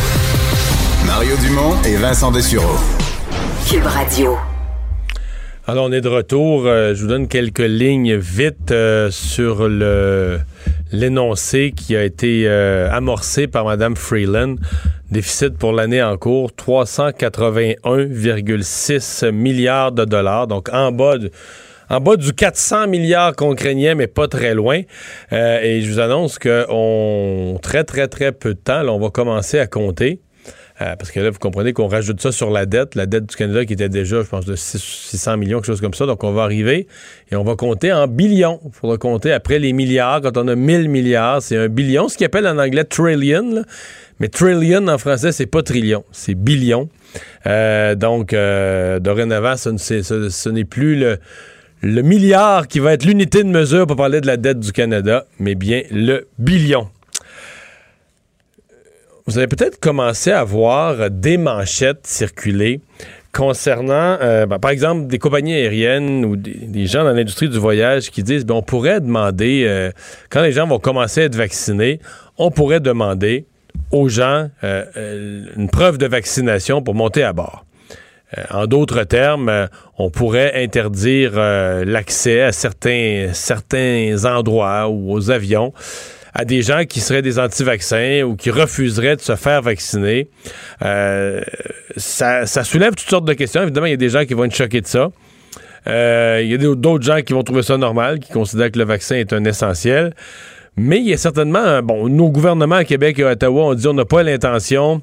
S7: Mario Dumont et Vincent Dessureau.
S10: Cube Radio.
S1: Alors, on est de retour. Euh, je vous donne quelques lignes vite euh, sur le l'énoncé qui a été euh, amorcé par Mme Freeland. Déficit pour l'année en cours, 381,6 milliards de dollars. Donc, en bas de- en bas du 400 milliards qu'on craignait, mais pas très loin. Euh, et je vous annonce qu'on très, très, très peu de temps, là, on va commencer à compter. Euh, parce que là, vous comprenez qu'on rajoute ça sur la dette, la dette du Canada qui était déjà, je pense, de 600 millions, quelque chose comme ça. Donc, on va arriver et on va compter en billions. Il faudra compter après les milliards. Quand on a 1000 milliards, c'est un billion, ce qu'ils appelle en anglais trillion. Mais trillion en français, c'est pas trillion, c'est billion. Euh, donc, euh, dorénavant, ce, n'est plus le, le milliard qui va être l'unité de mesure pour parler de la dette du Canada, mais bien le billion vous avez peut-être commencé à voir des manchettes circuler concernant, euh, ben, par exemple, des compagnies aériennes ou des, gens dans l'industrie du voyage qui disent, ben, on pourrait demander, euh, quand les gens vont commencer à être vaccinés, on pourrait demander aux gens euh, une preuve de vaccination pour monter à bord. en d'autres termes, on pourrait interdire l'accès à certains, certains endroits ou aux avions à des gens qui seraient des anti-vaccins ou qui refuseraient de se faire vacciner. Euh, ça, soulève toutes sortes de questions. Évidemment, il y a des gens qui vont être choqués de ça. Euh, il y a d'autres gens qui vont trouver ça normal, qui considèrent que le vaccin est un essentiel. Mais il y a certainement, bon, nos gouvernements à Québec et à Ottawa ont dit on n'a pas l'intention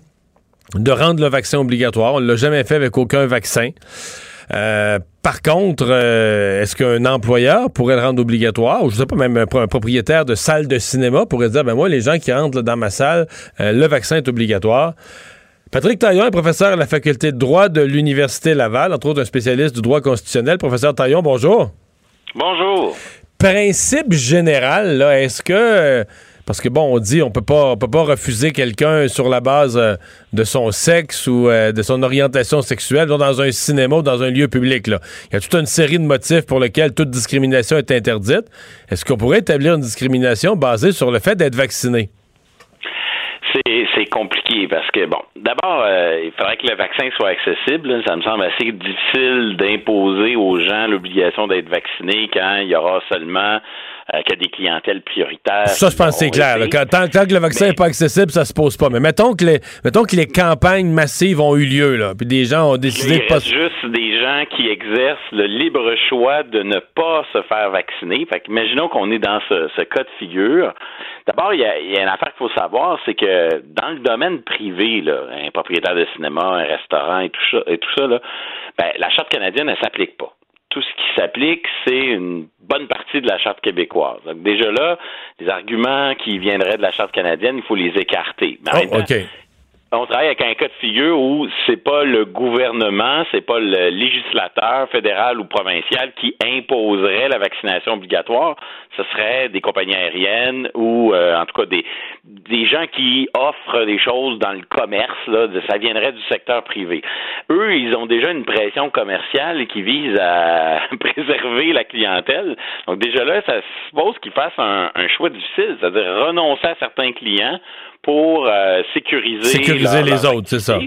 S1: de rendre le vaccin obligatoire. On ne l'a jamais fait avec aucun vaccin. Euh, par contre, euh, est-ce qu'un employeur pourrait le rendre obligatoire, ou je sais pas, même un, propriétaire de salle de cinéma pourrait dire, ben moi, les gens qui rentrent dans ma salle, euh, le vaccin est obligatoire. Patrick Taillon est professeur à la faculté de droit de l'Université Laval, entre autres un spécialiste du droit constitutionnel. Professeur Taillon, bonjour.
S11: Bonjour.
S1: Principe général, là, est-ce que parce que bon, on dit on peut pas peut pas refuser quelqu'un sur la base euh, de son sexe ou euh, de son orientation sexuelle dans un cinéma ou dans un lieu public. Là. Il y a toute une série de motifs pour lesquels toute discrimination est interdite. Est-ce qu'on pourrait établir une discrimination basée sur le fait d'être vacciné?
S11: C'est compliqué parce que, bon, d'abord, euh, il faudrait que le vaccin soit accessible. Ça me semble assez difficile d'imposer aux gens l'obligation d'être vaccinés quand il y aura seulement euh, qu'il y a des clientèles prioritaires. Ça,
S1: je pense que c'est clair. tant, que le vaccin n'est pas accessible, ça se pose pas. Mais mettons que les, mettons que les campagnes massives ont eu lieu, là, puis des gens ont décidé
S11: il de pas. juste des gens qui exercent le libre choix de ne pas se faire vacciner. Fait imaginons qu'on est dans ce, cas de figure. D'abord, il y, a, une affaire qu'il faut savoir, c'est que dans le domaine privé, là, un propriétaire de cinéma, un restaurant et tout ça, et tout ça là, ben, la charte canadienne, elle s'applique pas tout ce qui s'applique, c'est une bonne partie de la charte québécoise. Donc déjà là, les arguments qui viendraient de la charte canadienne, il faut les écarter.
S1: Mais oh,
S11: on travaille avec un cas de figure où c'est pas le gouvernement, c'est pas le législateur fédéral ou provincial qui imposerait la vaccination obligatoire. Ce serait des compagnies aériennes ou euh, en tout cas des des gens qui offrent des choses dans le commerce. Là, ça viendrait du secteur privé. Eux, ils ont déjà une pression commerciale qui vise à préserver la clientèle. Donc déjà là, ça suppose qu'ils fassent un, un choix difficile, c'est-à-dire renoncer à certains clients pour euh, sécuriser,
S1: sécuriser les autres, c'est ça.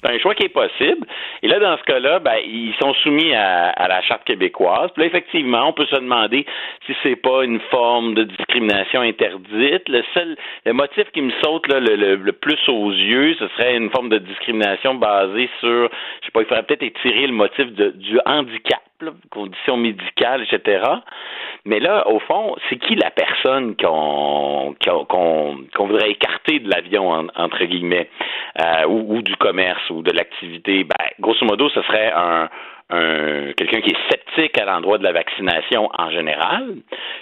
S11: C'est un choix qui est possible. Et là, dans ce cas-là, ben, ils sont soumis à, la charte québécoise. Puis là, effectivement, on peut se demander si c'est pas une forme de discrimination interdite. Le seul, le motif qui me saute là, le, plus aux yeux, ce serait une forme de discrimination basée sur, je sais pas, il faudrait peut-être étirer le motif de, du handicap, conditions médicales, etc. Mais là, au fond, c'est qui la personne qu'on voudrait écarter de l'avion, entre guillemets, euh, ou, du commerce ou de l'activité? Ben, grosso modo, ce serait un, quelqu'un qui est sceptique à l'endroit de la vaccination en général,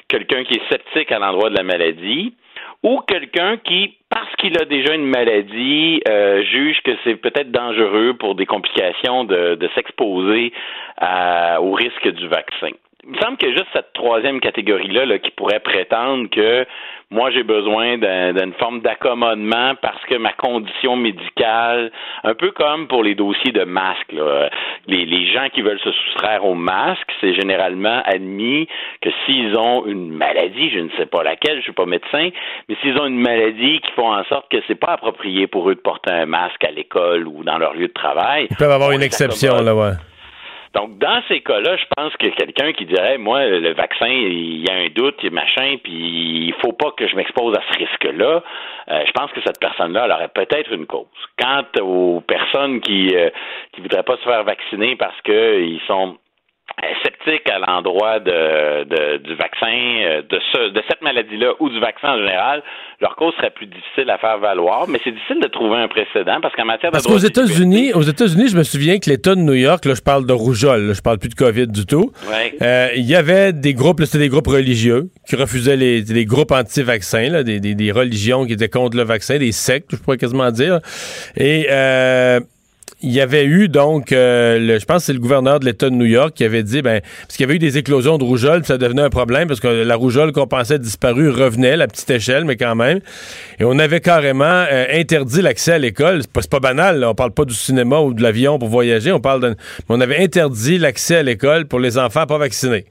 S11: quelqu'un qui est sceptique à l'endroit de la maladie, ou quelqu'un qui, parce qu'il a déjà une maladie, euh, juge que c'est peut-être dangereux pour des complications de, de s'exposer au risque du vaccin il me semble a juste cette troisième catégorie-là qui pourrait prétendre que moi j'ai besoin d'une forme d'accommodement parce que ma condition médicale, un peu comme pour les dossiers de masques, Les, gens qui veulent se soustraire au masque, c'est généralement admis que s'ils ont une maladie, je ne sais pas laquelle, je suis pas médecin, mais s'ils ont une maladie qui font en sorte que c'est pas approprié pour eux de porter un masque à l'école ou dans leur lieu de travail.
S1: Ils peuvent avoir une exception, là, ouais.
S11: Donc, dans ces cas-là, je pense que quelqu'un qui dirait, moi, le vaccin, il y a un doute, il machin, puis il faut pas que je m'expose à ce risque-là, euh, je pense que cette personne-là, elle aurait peut-être une cause. Quant aux personnes qui euh, qui voudraient pas se faire vacciner parce qu'ils sont sceptiques à l'endroit de, de, du vaccin, euh, de, ce, de cette maladie-là ou du vaccin en général, leur cause serait plus difficile à faire valoir. Mais c'est difficile de trouver un précédent parce qu'en matière de
S1: Parce qu'aux États-Unis, aux États-Unis, je me souviens que l'État de New York, là, je parle de rougeole, là, je parle plus de COVID du tout.
S11: Ouais.
S1: Euh, Il y avait des groupes, là, c'était des groupes religieux qui refusaient les, des groupes anti-vaccins, là, des, des, des religions qui étaient contre le vaccin, des sectes, je pourrais quasiment dire. Et euh, il y avait eu donc, euh, le, je pense que c'est le gouverneur de l'État de New York qui avait dit, ben, parce qu'il y avait eu des éclosions de rougeole, puis ça devenait un problème parce que la rougeole qu'on pensait disparue revenait à la petite échelle, mais quand même. Et on avait carrément euh, interdit l'accès à l'école. C'est pas, pas banal, là. on parle pas du cinéma ou de l'avion pour voyager, on parle de, mais on avait interdit l'accès à l'école pour les enfants pas vaccinés.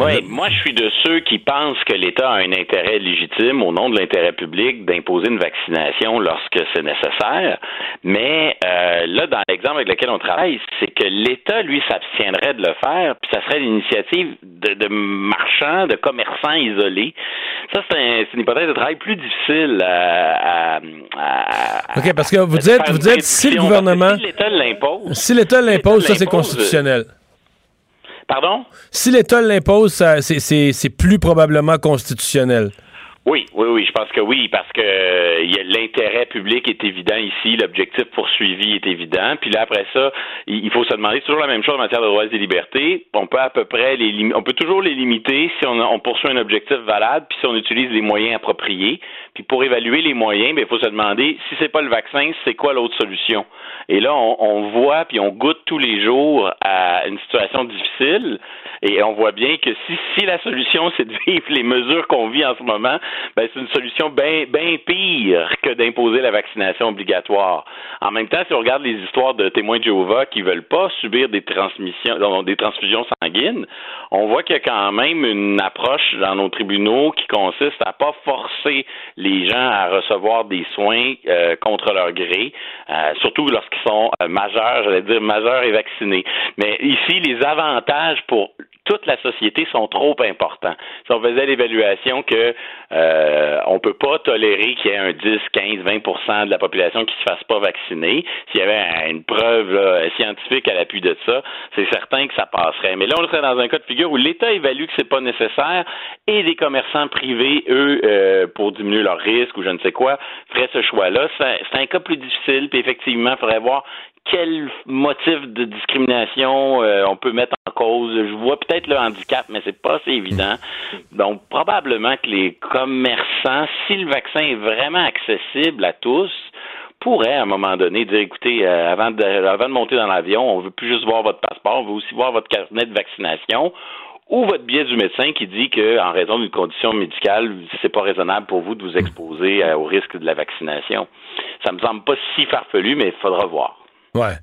S11: Oui, moi je suis de ceux qui pensent que l'État a un intérêt légitime au nom de l'intérêt public d'imposer une vaccination lorsque c'est nécessaire. Mais euh, là, dans l'exemple avec lequel on travaille, c'est que l'État, lui, s'abstiendrait de le faire, puis ça serait l'initiative de, de marchands, de commerçants isolés. Ça, c'est un, c'est une hypothèse de travail plus difficile à, à- à-
S1: OK, parce que vous dites, vous dites, si le gouvernement,
S11: Si l'État l'impose.
S1: si l'État l'impose, ça c'est constitutionnel.
S11: Pardon?
S1: Si l'État l'impose, c'est plus probablement constitutionnel.
S11: Oui, oui, oui, je pense que oui, parce que euh, l'intérêt public est évident ici, l'objectif poursuivi est évident. Puis là, après ça, il faut se demander, c'est toujours la même chose en matière de droits et libertés. On peut à peu près les on peut toujours les limiter si on, on poursuit un objectif valable, puis si on utilise les moyens appropriés. Puis pour évaluer les moyens, ben, il faut se demander si c'est pas le vaccin, c'est quoi l'autre solution? Et là, on, on voit puis on goûte tous les jours à une situation difficile, et on voit bien que si, si la solution c'est de vivre les mesures qu'on vit en ce moment, ben c'est une solution bien bien pire que d'imposer la vaccination obligatoire. En même temps, si on regarde les histoires de témoins de Jéhovah qui veulent pas subir des transmissions, non, des transfusions sanguines, on voit qu'il y a quand même une approche dans nos tribunaux qui consiste à pas forcer les gens à recevoir des soins euh, contre leur gré, euh, surtout lorsqu'ils sont euh, majeurs, j'allais dire majeurs et vaccinés. Mais ici, les avantages pour toute la société sont trop importants. Si on faisait l'évaluation que euh, on peut pas tolérer qu'il y ait un 10, 15, 20% de la population qui se fasse pas vacciner, s'il y avait une preuve là, scientifique à l'appui de ça, c'est certain que ça passerait. Mais là, on serait dans un cas de figure où l'État évalue que c'est pas nécessaire et des commerçants privés, eux, euh, pour diminuer leur risque ou je ne sais quoi, feraient ce choix-là. C'est un cas plus difficile, puis effectivement, il faudrait voir quel motif de discrimination euh, on peut mettre cause. Je vois peut-être le handicap, mais c'est pas assez évident. Donc, probablement que les commerçants, si le vaccin est vraiment accessible à tous, pourraient à un moment donné dire écoutez, euh, avant, de, avant de monter dans l'avion, on veut plus juste voir votre passeport, on veut aussi voir votre carnet de vaccination ou votre billet du médecin qui dit que, en raison d'une condition médicale, c'est pas raisonnable pour vous de vous exposer euh, au risque de la vaccination. Ça me semble pas si farfelu, mais il faudra voir.
S1: Ouais.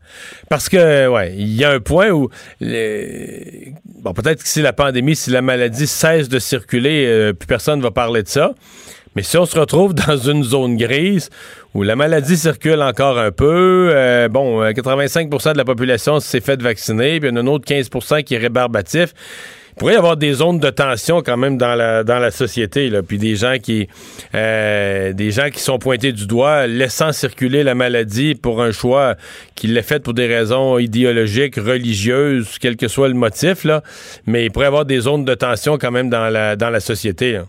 S1: Parce que, ouais, il y a un point où, bon, peut-être que si la pandémie, si la maladie cesse de circuler, euh, plus personne ne va parler de ça. Mais si on se retrouve dans une zone grise où la maladie circule encore un peu, euh, bon, euh, 85% de la population s'est fait vacciner, puis il y en a un autre 15% qui est rébarbatif. Il pourrait y avoir des zones de tension quand même dans la, dans la société, là, puis des gens qui euh, des gens qui sont pointés du doigt, laissant circuler la maladie pour un choix qui l'est fait pour des raisons idéologiques, religieuses, quel que soit le motif, là. Mais il pourrait y avoir des zones de tension quand même dans la dans la société. hein.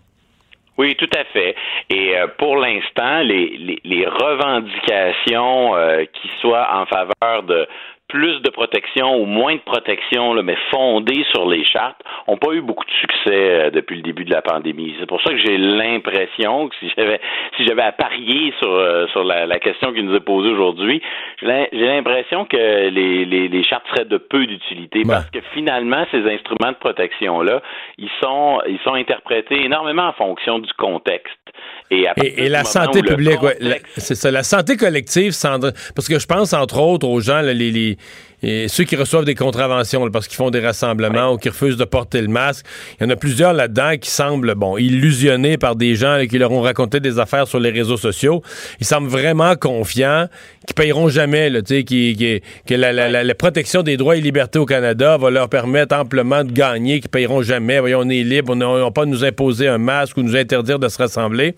S11: Oui, tout à fait. Et euh, pour l'instant, les, les, les revendications euh, qui soient en faveur de plus de protection ou moins de protection, là, mais fondées sur les chartes, n'ont pas eu beaucoup de succès euh, depuis le début de la pandémie. C'est pour ça que j'ai l'impression que si j'avais si j'avais à parier sur euh, sur la, la question qui nous est posée aujourd'hui, j'ai l'im- j'ai l'impression que les, les, les chartes seraient de peu d'utilité parce que finalement ces instruments de protection là, ils sont ils sont interprétés énormément en fonction du contexte. Et,
S1: la santé publique, ouais,
S11: contexte-
S1: la- c'est ça. La santé collective, Sandra, parce que je pense entre autres aux gens, là, les, les- et ceux qui reçoivent des contraventions là, parce qu'ils font des rassemblements ou qui refusent de porter le masque. Il y en a plusieurs là-dedans qui semblent bon illusionnés par des gens là, qui leur ont raconté des affaires sur les réseaux sociaux. Ils semblent vraiment confiants qu'ils payeront jamais, là, tu sais, qui, qui- que la, la- la- la protection des droits et libertés au Canada va leur permettre amplement de gagner, qu'ils payeront jamais. Voyons, on est libre, on n'a pas à nous imposer un masque ou nous interdire de se rassembler.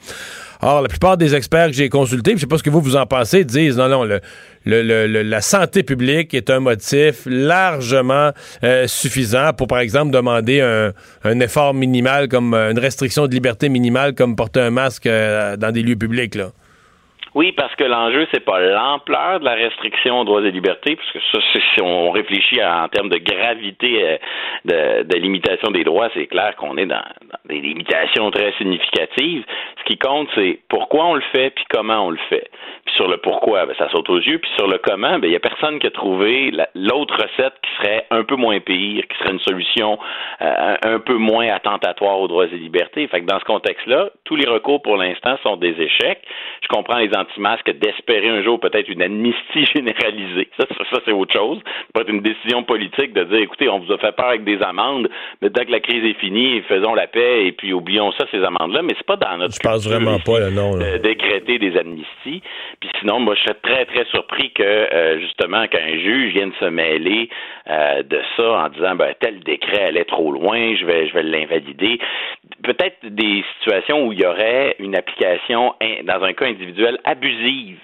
S1: Or, la plupart des experts que j'ai consultés, je sais pas ce que vous vous en pensez, disent non, non, le, la santé publique est un motif largement euh, suffisant pour, par exemple, demander un, effort minimal comme une restriction de liberté minimale comme porter un masque euh, dans des lieux publics.
S11: Oui, parce que l'enjeu, c'est pas l'ampleur de la restriction aux droits et libertés, puisque ça, si on réfléchit en termes de gravité euh, de, limitation des droits, c'est clair qu'on est dans, des limitations très significatives. Ce qui compte, c'est pourquoi on le fait, puis comment on le fait. Puis sur le pourquoi, ben, ça saute aux yeux, puis sur le comment, ben, il y a personne qui a trouvé l'autre recette qui serait un peu moins pire, qui serait une solution euh, un peu moins attentatoire aux droits et libertés. Fait que dans ce contexte-là, tous les recours pour l'instant sont des échecs. Je comprends les anti-masques d'espérer un jour peut-être une amnistie généralisée. Ça, ça, c'est autre chose. être une décision politique de dire, écoutez, on vous a fait peur avec des amendes, mais dès que la crise est finie, faisons la paix et puis oublions ça, ces amendes-là. Mais c'est pas dans notre
S1: Je pense vraiment pas, là, non.
S11: De décréter des amnisties. Puis sinon, moi, je serais très, très surpris que, euh, justement, qu'un juge vienne se mêler euh, de ça en disant, ben, tel décret allait trop loin, je vais, je vais l'invalider. Peut-être des situations où il y aurait une application, dans un cas individuel, abusive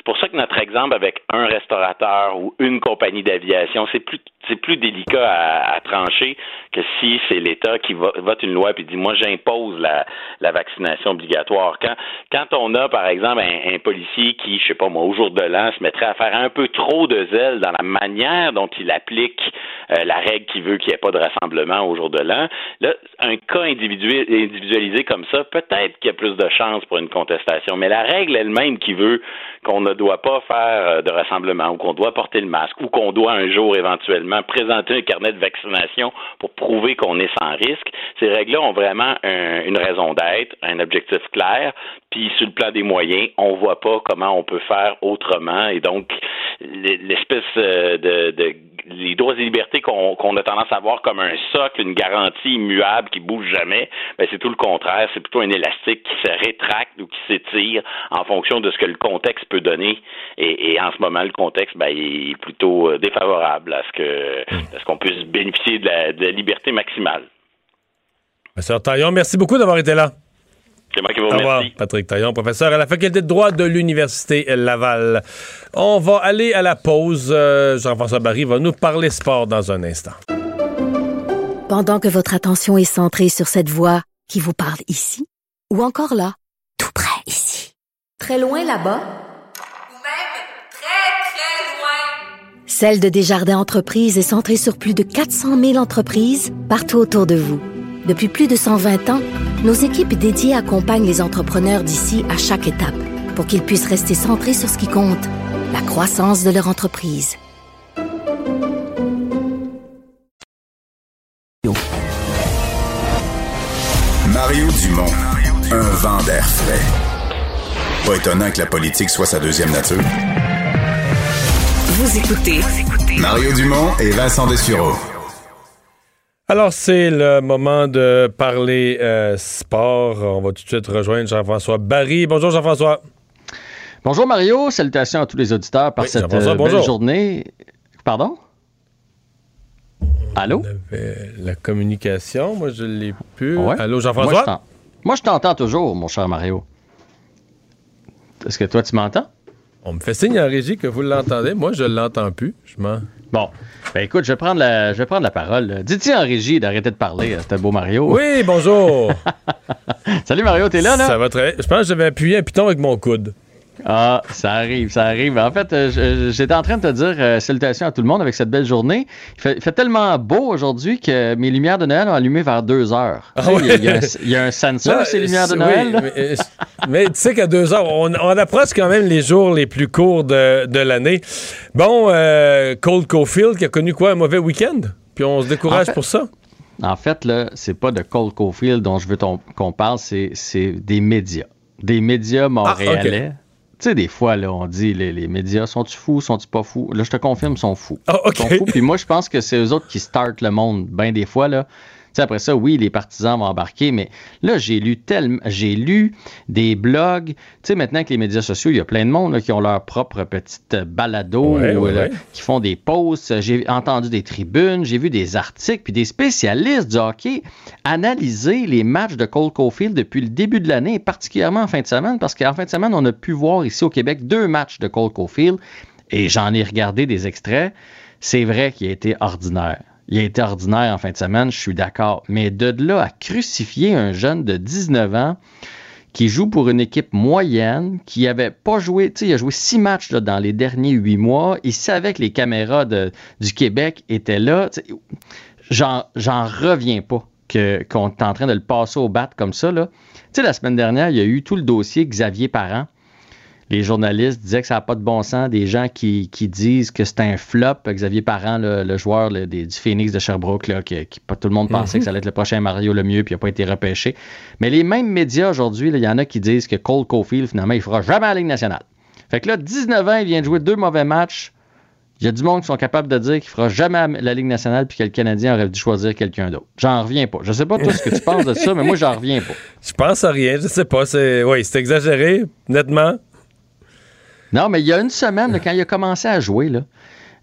S11: c'est pour ça que notre exemple avec un restaurateur ou une compagnie d'aviation, c'est plus c'est plus délicat à, trancher que si c'est l'État qui vote une loi et dit moi j'impose la, la vaccination obligatoire. Quand quand on a par exemple un, policier qui, je sais pas moi, au jour de l'an se mettrait à faire un peu trop de zèle dans la manière dont il applique euh, la règle qui veut qu'il n'y ait pas de rassemblement au jour de l'an, là un cas individualisé comme ça, peut-être qu'il y a plus de chances pour une contestation, mais la règle elle-même qui veut qu'on ne doit pas faire euh, de rassemblement ou qu'on doit porter le masque ou qu'on doit un jour éventuellement présenter un carnet de vaccination pour prouver qu'on est sans risque, ces règles-là ont vraiment une raison d'être, un objectif clair, puis sur le plan des moyens, on voit pas comment on peut faire autrement et donc l'espèce euh, de, les droits et libertés qu'on a tendance à voir comme un socle, une garantie immuable qui bouge jamais, ben c'est tout le contraire. C'est plutôt un élastique qui se rétracte ou qui s'étire en fonction de ce que le contexte peut donner. Et, en ce moment, le contexte ben, est plutôt euh, défavorable à ce que ce qu'on puisse bénéficier de la, liberté maximale.
S1: Monsieur Taillon, merci beaucoup d'avoir été là.
S11: C'est moi qui vous remercie. Au revoir,
S1: Patrick Taillon, professeur à la faculté de droit de l'Université Laval. On va aller à la pause. Euh, Jean-François Barry va nous parler sport dans un instant.
S10: Pendant que votre attention est centrée sur cette voix qui vous parle ici, ou encore là, tout près ici, très loin là-bas, ou même très, très loin, Celle de Desjardins Entreprises est centrée sur plus de 400 000 entreprises partout autour de vous. Depuis plus de 120 ans, nos équipes dédiées accompagnent les entrepreneurs d'ici à chaque étape pour qu'ils puissent rester centrés sur ce qui compte, la croissance de leur entreprise.
S7: Mario Dumont, un vent d'air frais. Pas étonnant que la politique soit sa deuxième nature.
S10: Vous écoutez
S7: Mario Dumont et Vincent Dessureau.
S1: Alors, c'est le moment de parler euh, sport. On va tout de suite rejoindre Jean-François Barry. Bonjour, Jean-François.
S12: Bonjour, Mario. Salutations à tous les auditeurs par cette euh, belle journée. Pardon? Allô?
S1: la communication. Moi, je l'ai plus. Allô, Jean-François?
S12: Moi, je t'entends toujours, mon cher Mario. Est-ce que toi, tu m'entends?
S1: On me fait signe en régie que vous l'entendez. Moi, je l'entends plus. Je m'en...
S12: Bon. Ben écoute, je vais prendre la, je vais prendre la parole. Dites-y en régie d'arrêter de parler. C'était beau Mario?
S1: Oui, bonjour.
S12: Salut Mario, t'es là, là?
S1: Ça va très Je pense que j'avais appuyé un piton avec mon coude.
S12: Ah, ça arrive, ça arrive. En fait, euh, j'étais en train de te dire euh, salutations à tout le monde avec cette belle journée. Il fait, tellement beau aujourd'hui que mes lumières de Noël ont allumé vers 2 heures. Ah il, y a, un, sensor, ces lumières de Noël.
S1: mais, tu sais qu'à 2 heures, on, approche quand même les jours les plus courts de, l'année. Bon, euh, Cold Cofield qui a connu quoi, un mauvais week-end? Puis on se décourage pour ça?
S12: En fait, là, c'est pas de Cold Cofield dont je veux qu'on parle, c'est des médias. Des médias ah, montréalais. Tu sais, des fois, là, on dit les, les médias sont-tu fous, sont-ils pas fous? Là, je te confirme, sont fous.
S1: Ah,
S12: ils sont fous. Puis moi, je pense que c'est eux autres qui startent le monde, bien des fois, là. Après ça, oui, les partisans vont embarquer, mais là, j'ai lu tellement, j'ai lu des blogs. Tu sais, maintenant que les médias sociaux, il y a plein de monde là, qui ont leur propre petite balado,
S1: Ouais,
S12: ou,
S1: ouais,
S12: là,
S1: ouais.
S12: qui font des posts. J'ai entendu des tribunes, j'ai vu des articles, puis des spécialistes du hockey analyser les matchs de Cole Caulfield depuis le début de l'année, et particulièrement en fin de semaine, parce qu'en fin de semaine, on a pu voir ici au Québec deux matchs de Cole Caulfield, et j'en ai regardé des extraits. C'est vrai qu'il a été ordinaire. Il a été ordinaire en fin de semaine, je suis d'accord. Mais de là à crucifier un jeune de 19 ans qui joue pour une équipe moyenne, qui avait pas joué, tu sais, il a joué six matchs dans les derniers huit mois. Il savait que les caméras du Québec étaient là. J'en reviens pas qu'on est en train de le passer au bat comme ça. Tu sais, la semaine dernière, il y a eu tout le dossier Xavier Parent. Les journalistes disaient que ça n'a pas de bon sens. Des gens qui, qui disent que c'est un flop. Xavier Parent, le, le joueur des- du Phoenix de Sherbrooke, là, qui, qui- pas tout le monde pensait
S1: Mhm.
S12: que ça allait être le prochain Mario le mieux, puis il n'a pas été repêché. Mais les mêmes médias aujourd'hui, il y en a qui disent que Cole Caulfield, finalement, il fera jamais la Ligue nationale. Fait que là, 19 ans, il vient de jouer deux mauvais matchs. Il y a du monde qui sont capables de dire qu'il fera jamais la Ligue nationale puis que le Canadien aurait dû choisir quelqu'un d'autre. J'en reviens pas. Je sais pas toi ce que tu penses de ça, mais moi j'en reviens pas.
S1: Je pense à rien, je sais pas. C'est oui, c'est exagéré, nettement.
S12: Non, mais il y a une semaine, quand il a commencé à jouer, là,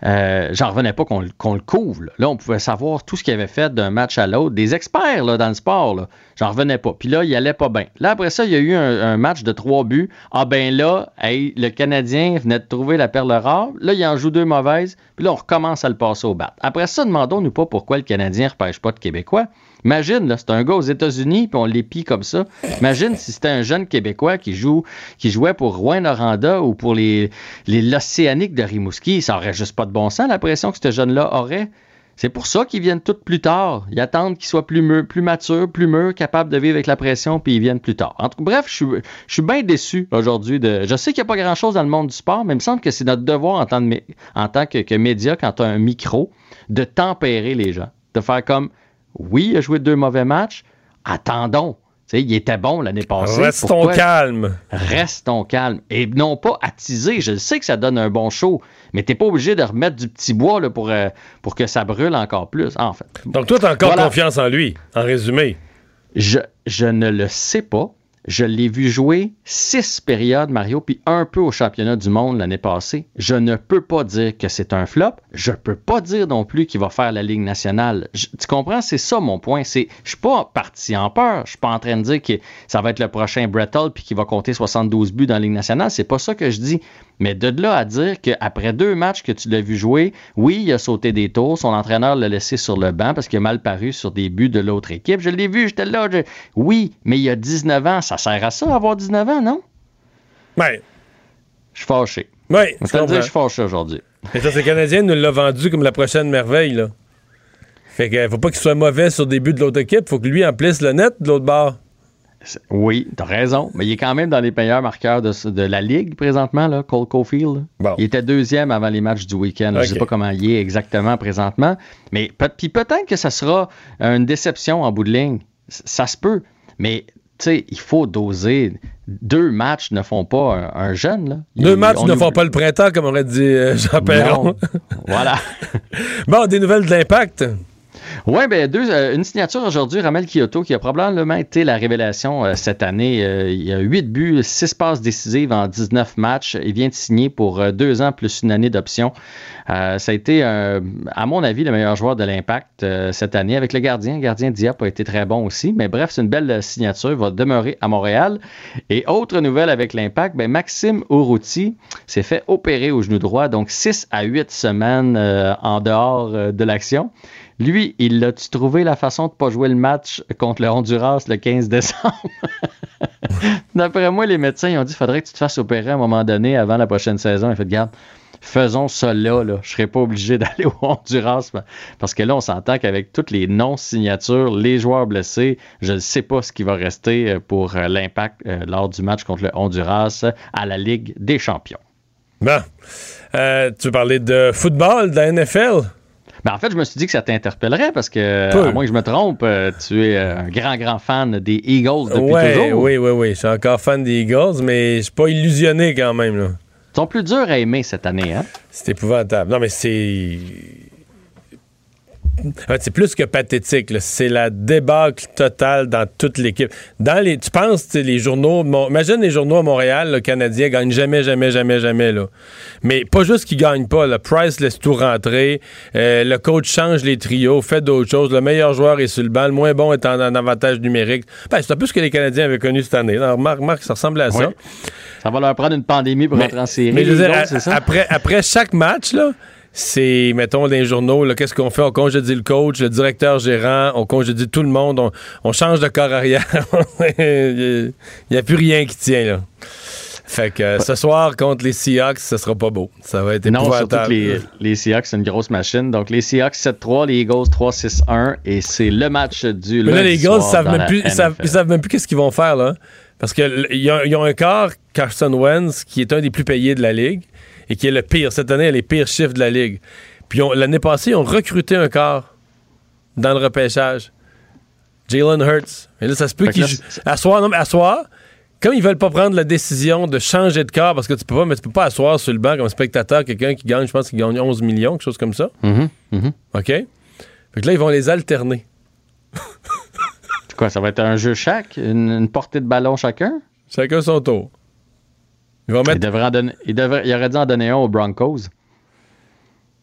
S12: euh, j'en revenais pas qu'on le- couvre. Là. On pouvait savoir tout ce qu'il avait fait d'un match à l'autre. Des experts là, dans le sport, j'en revenais pas. Puis là, il allait pas bien. Là, après ça, il y a eu un, match de trois buts. Ah ben là, le Canadien venait de trouver la perle rare. Là, il en joue deux mauvaises. Puis là, on recommence à le passer au bat. Après ça, demandons-nous pas pourquoi le Canadien ne repêche pas de Québécois. Imagine, c'est un gars aux États-Unis, puis on l'épie comme ça. Imagine si c'était un jeune Québécois qui joue, qui jouait pour Rouen Noranda ou pour les, les l'Océanique de Rimouski. Ça aurait juste pas de bon sens, la pression que ce jeune-là aurait. C'est pour ça qu'ils viennent tout plus tard. Ils attendent qu'ils soient plus, matures, plus mûrs, capables de vivre avec la pression, puis ils viennent plus tard. En tout cas, bref, je suis, bien déçu aujourd'hui. De... Je sais qu'il n'y a pas grand-chose dans le monde du sport, mais il me semble que c'est notre devoir en tant, de en tant que, que média, quand tu as un micro, de tempérer les gens. De faire comme, oui, il a joué deux mauvais matchs, attendons. Tu il était bon l'année passée.
S1: Restons
S12: Pourquoi-
S1: calmes.
S12: Restons calmes. Et non pas attiser. Je sais que ça donne un bon show, mais t'es pas obligé de remettre du petit bois là, pour, euh, pour que ça brûle encore plus, en fait.
S1: Donc toi, t'as encore
S12: Voilà.
S1: confiance en lui, en résumé.
S12: Je, je ne le sais pas. Je l'ai vu jouer six périodes, Mario, puis un peu au championnat du monde l'année passée. Je ne peux pas dire que c'est un flop. Je peux pas dire non plus qu'il va faire la Ligue nationale. Tu comprends? C'est ça mon point. C'est, je suis pas parti en peur. Je suis pas en train de dire que ça va être le prochain Brettle puis qu'il va compter 72 buts dans la Ligue nationale. C'est pas ça que je dis. Mais de là à dire qu'après deux matchs que tu l'as vu jouer, oui, il a sauté des tours. Son entraîneur l'a laissé sur le banc parce qu'il a mal paru sur des buts de l'autre équipe. Je l'ai vu, j'étais là. je- Oui, mais il a 19 ans. Ça sert à ça, avoir 19 ans, non?
S1: Ouais.
S12: Je suis fâché.
S1: Ouais,
S12: Je te dire, je suis fâché aujourd'hui.
S1: Et ça, c'est Canadien nous l'a vendu comme la prochaine merveille, là. Fait que faut pas qu'il soit mauvais sur des buts de l'autre équipe, faut que lui emplisse le net de l'autre bord.
S12: Oui, t'as raison. Mais il est quand même dans les meilleurs marqueurs de, de la Ligue présentement, là, Cole Caulfield. Il était deuxième avant les matchs du week-end. Je sais
S1: Ok.
S12: pas comment il est exactement présentement. Mais puis peut-être que ça sera une déception en bout de ligne. Ça se peut. Mais tu sais, il faut doser. Deux matchs ne font pas un, un jeune. Là.
S1: Deux
S12: Il-
S1: matchs ne
S12: oublie-
S1: font pas le printemps, comme aurait dit euh, Jean Perron.
S12: Voilà.
S1: bon, des nouvelles de l'impact.
S12: Oui, ben deux, euh, une signature aujourd'hui, Ramel Kyoto, qui a probablement été la révélation euh, cette année. Euh, il a 8 buts, 6 passes décisives en 19 matchs. Il vient de signer pour deux ans plus une année d'option. Ça a été, à mon avis, le meilleur joueur de l'Impact cette année avec le gardien. Le gardien Diap a été très bon aussi. Mais bref, c'est une belle signature. Il va demeurer à Montréal. Et autre nouvelle avec l'Impact, ben, Maxime Urruti s'est fait opérer au genou droit, donc 6 à 8 semaines en dehors de l'action. Lui, il a-tu trouvé la façon de pas jouer le match contre le Honduras le 15 décembre? D'après moi, les médecins ont dit faudrait que tu te fasses opérer à un moment donné avant la prochaine saison. Il fait garde, faisons ça là. Je ne serais pas obligé d'aller au Honduras. Parce que là, on s'entend qu'avec toutes les non-signatures, les joueurs blessés, je ne sais pas ce qui va rester euh, pour euh, l'impact euh, lors du match contre le Honduras à la Ligue des champions.
S1: Bon. Euh, tu parler de football, de la NFL?
S12: Ben, en fait, je me suis dit que ça t'interpellerait parce que,
S1: Peu.
S12: à moins que je me trompe, euh, tu es euh, un grand, grand fan des Eagles depuis
S1: Ouais,
S12: toujours.
S1: oui, oui, oui. Je suis encore fan des Eagles, mais je suis pas illusionné quand même. Là.
S12: Ils sont plus durs à aimer cette année, hein?
S1: C'est épouvantable. Non, mais c'est. C'est plus que pathétique. C'est la débâcle totale dans toute l'équipe. Dans les, tu penses, les journaux, mon- imagine les journaux à Montréal, le Canadien gagne jamais, jamais, jamais, jamais. Là. Mais pas juste qu'ils gagnent pas. Le Price laisse tout rentrer. Euh, le coach change les trios, fait d'autres choses. Le meilleur joueur est sur le banc. Le moins bon est en, en avantage numérique. Ben, c'est un peu ce que les Canadiens avaient connu cette année. là. Remarque, remarque, ça ressemble à ça.
S12: Oui. Ça va leur prendre une pandémie pour rentrer en série.
S1: Mais je veux dire,
S12: ça?
S1: après, après chaque match, là, c'est, mettons, dans les journaux, qu'est-ce qu'on fait? On congédie le coach, le directeur gérant, on congédie tout le monde, on, on change de corps arrière. Il n'y a, plus rien qui tient, là. Fait que euh, ce soir, contre les Seahawks, ce sera pas beau. Ça va être
S12: Non, surtout
S1: épouvantable.
S12: que les, les Seahawks, c'est une grosse machine. Donc, les Seahawks 7-3, les Eagles 3-6-1. Et c'est le match du
S1: Mais là, les
S12: soir
S1: savent même plus, ils savent, ils savent même plus qu'est-ce qu'ils vont faire, là. Parce que l- ils ont, ils ont un quart, Carson Wentz, qui est un des plus payés de la Ligue et qui est le pire. Cette année, il a les pires chiffres de la Ligue. Puis l'année passée, ils ont recruté un quart dans le repêchage. Jalen Hurts. Et là, ça se peut qu'ils soir, non, mais comme ils veulent pas prendre la décision de changer de quart, parce que tu peux pas, mais tu peux pas asseoir sur le banc comme spectateur quelqu'un qui gagne, je pense qu'il gagne 11 millions, quelque chose comme ça.
S12: Mhm.
S1: OK? Fait que là, ils vont les alterner.
S12: C'est quoi, ça va être un jeu chaque? Une, une portée de ballon chacun?
S1: Chacun son tour.
S12: Il, devrait en donner, il, devrait- il aurait dû en donner un aux Broncos.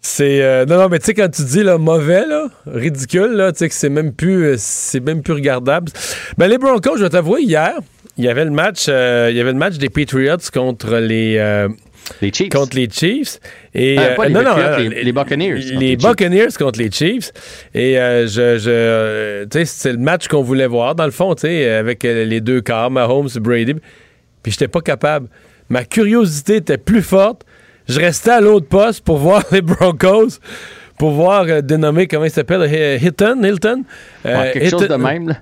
S1: C'est euh, non non mais tu sais quand tu dis là mauvais là, ridicule là, tu sais que c'est même plus euh, c'est même plus regardable. Ben les Broncos, je vais t'avouer hier, il y avait le match euh, il y avait le match des Patriots contre les euh,
S12: Les Chiefs.
S1: contre les Chiefs et
S12: pas les
S1: non, non,
S12: les- les Buccaneers
S1: les. Buccaneers contre les Chiefs et je, je tu sais c'est le match qu'on voulait voir dans le fond, tu sais avec les deux quarts, Mahomes, Brady. Puis j'étais pas capable. Ma curiosité était plus forte. Je restais à l'autre poste pour voir les Broncos, pour voir euh, dénommer comment il s'appelle, Hi- Hilton, Hilton? Euh,
S12: Ouais, quelque chose de même. là.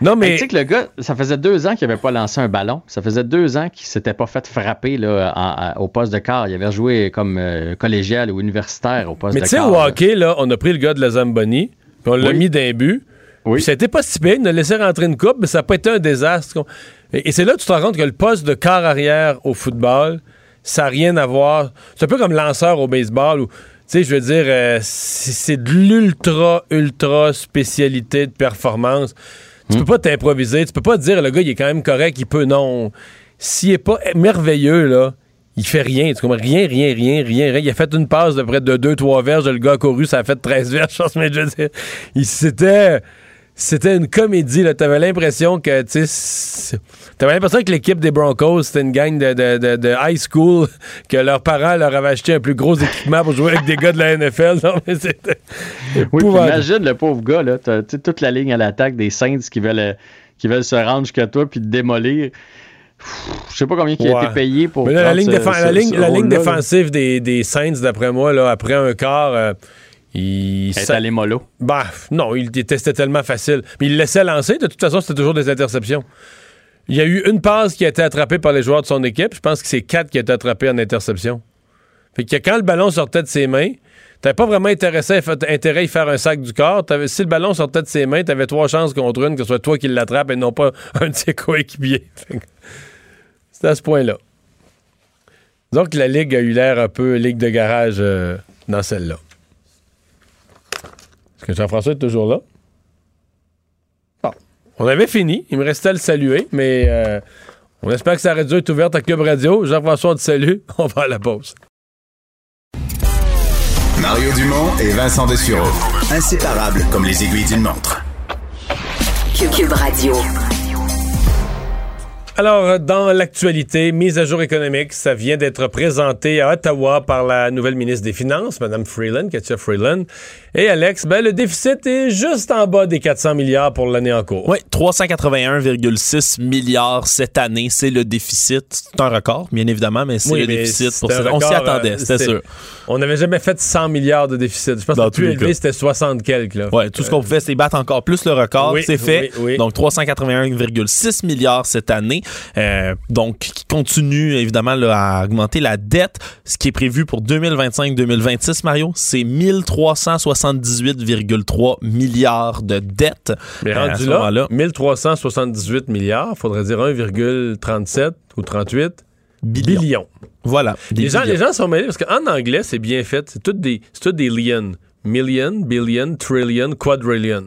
S1: Non
S12: Mais
S1: mais
S12: tu sais que le gars, ça faisait deux ans qu'il n'avait pas lancé un ballon. Ça faisait deux ans qu'il s'était pas fait frapper là, en- en- au poste de quart. Il avait joué comme euh, collégial ou universitaire au poste
S1: Mais
S12: de
S1: tu sais,
S12: quart.
S1: au hockey, là, on a pris le gars de la Zamboni, puis on l'a
S12: Oui.
S1: mis d'un but.
S12: Oui.
S1: Puis ça pas si pire, il a laissé rentrer une coupe, mais ça n'a pas été un désastre. Et, et c'est là que tu te rends compte que le poste de quart arrière au football, ça n'a rien à voir. C'est un peu comme lanceur au baseball où, tu sais, je veux dire, euh, c'est de l'ultra, ultra spécialité de performance. Tu peux pas t'improviser, tu peux pas te dire, le gars, il est quand même correct, il peut, non. S'il est pas merveilleux, là, il fait rien. Tu comprends? Rien, rien, rien, rien, rien. Il a fait une passe de près de 2-3 verges. Le gars a couru, ça a fait 13 verges. Je pense, mais je veux dire, il- c'était, c'était une comédie. Là. T'avais l'impression que, tu t'avais l'impression que l'équipe des Broncos, c'était une gang de, de, de- de high school, que leurs parents leur avaient acheté un plus gros équipement pour jouer avec des gars de la NFL. Non, mais c'était
S12: Oui, imagine le pauvre gars, là, t'as- tu toute la ligne à l'attaque des Saints qui veulent, euh, qui veulent se rendre jusqu'à toi puis te démolir. Je sais pas combien il a
S1: Ouais.
S12: été payé pour.
S1: Mais là, la ligne,
S12: ce-
S1: défen-
S12: ce-
S1: la ligne,
S12: ce
S1: la ligne
S12: rôle-là, là.
S1: défensive des, des Saints, d'après moi, là, après un quart, euh, il...
S12: Est allée mollo.
S1: Bah, non, il c'était tellement facile. Mais il laissait lancer. De toute façon, c'était toujours des interceptions. Il y a eu une passe qui a été attrapée par les joueurs de son équipe. Je pense que c'est quatre qui a été attrapés en interception. Fait que quand le ballon sortait de ses mains, t'avais pas vraiment intéressé intérêt à y faire un sac du corps. Si le ballon sortait de ses mains, t'avais trois chances contre une, que ce soit toi qui l'attrape et non pas un de ses coéquipiers. C'était à ce point-là. Donc la Ligue a eu l'air un peu Ligue de garage euh, dans celle-là. Est-ce que Jean-François est toujours là? Bon. On avait fini. Il me restait à le saluer, mais euh, on espère que sa radio est ouverte à Cube Radio. Jean-François, on te salue. On va à la pause.
S7: Mario Dumont et Vincent Dessureau. Inséparables comme les aiguilles d'une montre.
S13: Cube Radio.
S1: Alors, euh, dans l'actualité, mise à jour économique, ça vient d'être présenté à Ottawa par la nouvelle ministre des Finances, Mme Freeland, Katia Freeland. Et Alex, ben, le déficit est juste en bas des 400 milliards pour l'année en cours.
S2: Oui, 381,6 milliards cette année, c'est le déficit. C'est un record, bien évidemment, mais c'est
S1: Oui,
S2: le
S1: mais
S2: déficit. Pour ça. On s'y
S1: record,
S2: attendait,
S1: euh,
S2: c'était
S1: c'est-
S2: sûr.
S1: On n'avait jamais fait 100 milliards de déficit. Je pense que le plus élevé, c'était 60 quelques. Là.
S2: Ouais, tout ce qu'on pouvait, c'est battre encore plus le record.
S1: Oui,
S2: c'est fait.
S1: oui.
S2: Donc, 381,6 milliards cette année. Euh, donc, qui continue évidemment là, à augmenter la dette. Ce qui est prévu pour 2025-2026, Mario, c'est 1378,3 milliards de dette.
S1: Mais
S2: Euh, à
S1: rendu
S2: ce
S1: là,
S2: moment-là,
S1: 1378 milliards, faudrait dire 1,37 ou 38 billions.
S2: Voilà.
S1: Les gens,
S2: billions.
S1: les gens sont mêlés parce qu'en anglais, c'est bien fait. C'est toutes des, toutes des lions. million, billion, trillion, quadrillion.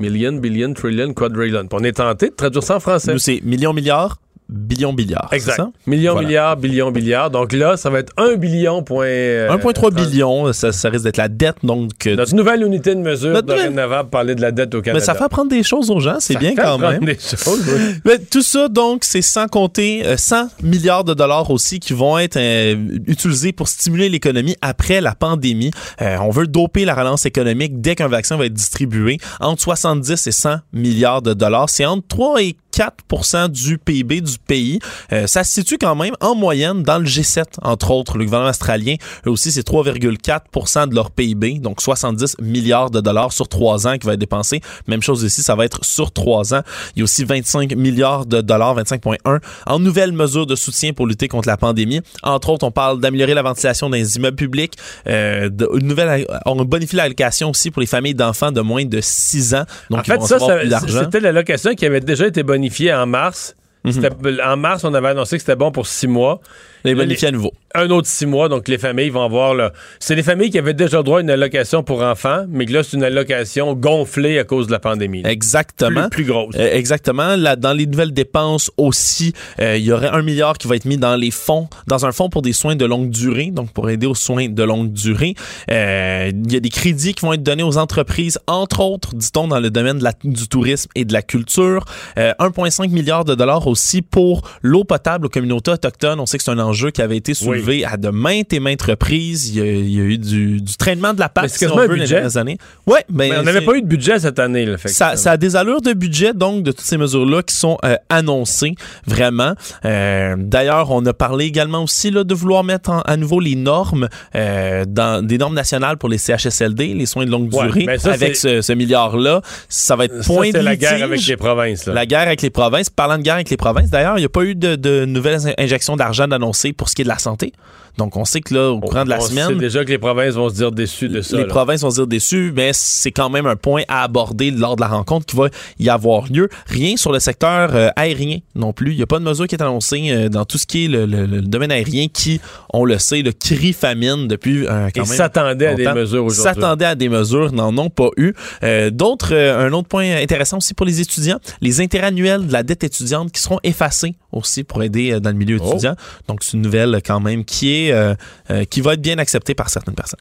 S1: Million, billion, trillion, quadrillion. On est tenté de traduire ça en français.
S2: Nous, c'est millions, milliards, billions, milliards. c'est
S1: Exact.
S2: ça?
S1: Millions,
S2: Voilà.
S1: milliards, billions, milliards. Donc là, ça va être 1 billion point... euh,
S2: 1,3 billion, ça, ça risque d'être la dette, donc. euh,
S1: Notre nouvelle unité de mesure
S2: Notre
S1: dorénavant parler de la dette au Canada.
S2: Mais ça fait apprendre des choses aux gens, c'est bien
S1: fait
S2: quand même.
S1: des choses, oui.
S2: Mais tout ça, donc, c'est sans compter euh, 100 milliards de dollars aussi qui vont être euh, utilisés pour stimuler l'économie après la pandémie. Euh, on veut doper la relance économique dès qu'un vaccin va être distribué. Entre 70 et 100 milliards de dollars. C'est entre 3 et 4 du PIB du pays. Euh, ça se situe quand même en moyenne dans le G7, entre autres. Le gouvernement australien, eux aussi, c'est 3,4 de leur PIB, donc 70 milliards de dollars sur trois ans qui va être dépensé. Même chose ici, ça va être sur trois ans. Il y a aussi 25 milliards de dollars, 25,1 en nouvelles mesures de soutien pour lutter contre la pandémie. Entre autres, on parle d'améliorer la ventilation dans les immeubles publics, euh, de, une nouvelle, on bonifie l'allocation aussi pour les familles d'enfants de moins de 6 ans. Donc,
S1: en
S2: ils
S1: fait,
S2: vont
S1: ça, ça- c'était l'allocation qui avait déjà été bonifiée en mars.
S2: Mhm.
S1: En mars, on avait annoncé que c'était bon pour six mois.
S2: Les bonifiés à nouveau.
S1: Un autre six mois, donc les familles vont avoir... là, C'est les familles qui avaient déjà droit à une allocation pour enfants, mais que là, c'est une allocation gonflée à cause de la pandémie.
S2: Exactement.
S1: Plus, plus grosse.
S2: Euh, exactement. Là, dans les nouvelles dépenses aussi, euh, il y aurait un milliard qui va être mis dans les fonds, dans un fonds pour des soins de longue durée, donc pour aider aux soins de longue durée. Euh, il y a des crédits qui vont être donnés aux entreprises, entre autres, dit-on, dans le domaine de la- du tourisme et de la culture. Euh, 1,5 milliard de dollars aussi pour l'eau potable aux communautés autochtones. On sait que c'est un enjeu qui avait été soulevé à de maintes et maintes reprises. Il y a, il y a eu du, du traînement de la patte, si on veut, les dernières années. Ouais, ben,
S1: Mais on n'avait pas eu de budget cette année. Là, fait que
S2: ça, ça a des allures de budget, donc, de toutes ces mesures-là qui sont euh, annoncées, vraiment. Euh, D'ailleurs, on a parlé également aussi là, de vouloir mettre en- à nouveau les normes, euh, dans, des normes nationales pour les CHSLD, les soins de longue
S1: Ouais,
S2: durée.
S1: ça,
S2: avec ce, ce milliard-là, ça va être
S1: Ça,
S2: point
S1: c'est
S2: de
S1: la guerre avec les provinces. là.
S2: La guerre avec les provinces. Parlant de guerre avec les provinces, d'ailleurs, il n'y a pas eu de, de nouvelles in- injections d'argent d'annoncer pour ce qui est de la santé. Donc, on sait que là, au courant de la
S1: on
S2: semaine,
S1: sait déjà que les provinces vont se dire déçues de ça.
S2: les
S1: là.
S2: provinces vont se dire déçues, mais c'est quand même un point à aborder lors de la rencontre qui va y avoir lieu. Rien sur le secteur euh, aérien non plus. Il n'y a pas de mesure qui est annoncée euh, dans tout ce qui est le, le- le domaine aérien qui, on le sait, le crie famine depuis euh, quand
S1: Ils
S2: même
S1: s'attendaient à des mesures aujourd'hui.
S2: S'attendaient à des mesures, n'en ont pas eu. Euh, D'autres, un autre point intéressant aussi pour les étudiants, les intérêts annuels de la dette étudiante qui seront effacés aussi pour aider dans le milieu
S1: Oh.
S2: étudiant. Donc c'est une nouvelle quand même qui est euh, euh, qui va être bien acceptée par certaines personnes.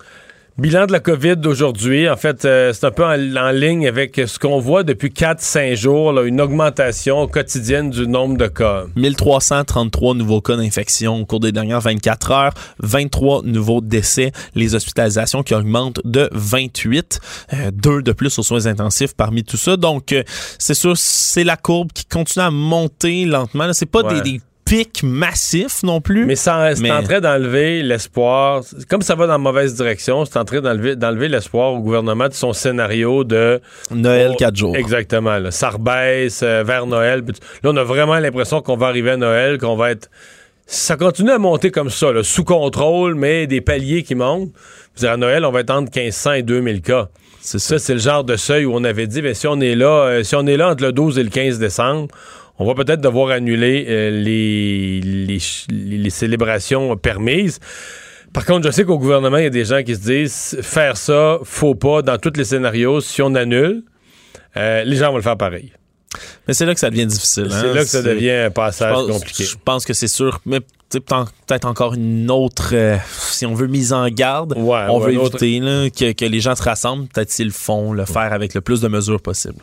S1: Bilan de la COVID d'aujourd'hui, en fait, euh, c'est un peu en, en ligne avec ce qu'on voit depuis 4-5 jours, là, une augmentation quotidienne du nombre de cas.
S2: 1333 nouveaux cas d'infection au cours des dernières 24 heures, 23 nouveaux décès, les hospitalisations qui augmentent de 28, euh, deux de plus aux soins intensifs parmi tout ça. Donc, euh, c'est sûr, c'est la courbe qui continue à monter lentement. C'est pas
S1: Ouais.
S2: des, des pics massifs non plus.
S1: Mais ça- c'est
S2: Mais-
S1: en train d'enlever l'espoir. Comme ça va dans la mauvaise direction, c'est en train d'enlever, d'enlever l'espoir au gouvernement de son scénario de
S2: Noël
S1: Oh,
S2: 4 jours.
S1: Exactement. là. Ça rebaisse euh, vers Noël. Là, on a vraiment l'impression qu'on va arriver à Noël, qu'on va être. Ça continue à monter comme ça, là, sous contrôle, mais des paliers qui montent. Puis à Noël, on va être entre 1500 et 2000 cas.
S2: C'est
S1: Ça, c'est le genre de seuil où on avait dit, ben, si on est là, euh, si on est là entre le 12 et le 15 décembre, on va peut-être devoir annuler euh, les, les, célébrations permises. Par contre, je sais qu'au gouvernement, il y a des gens qui se disent faire ça, faut pas dans tous les scénarios. Si on annule, euh, les gens vont le faire pareil.
S2: Mais c'est là que ça devient difficile.
S1: C'est
S2: hein.
S1: là que ça
S2: C'est-
S1: devient un
S2: Je
S1: passage
S2: pense,
S1: compliqué.
S2: je pense que c'est sûr. Mais peut-être encore une autre, euh, si on veut, mise en garde.
S1: Ouais,
S2: on
S1: ouais,
S2: veut
S1: autre-
S2: éviter là, que, que les gens se rassemblent. Peut-être s'ils le font, le faire avec le plus de mesures possible.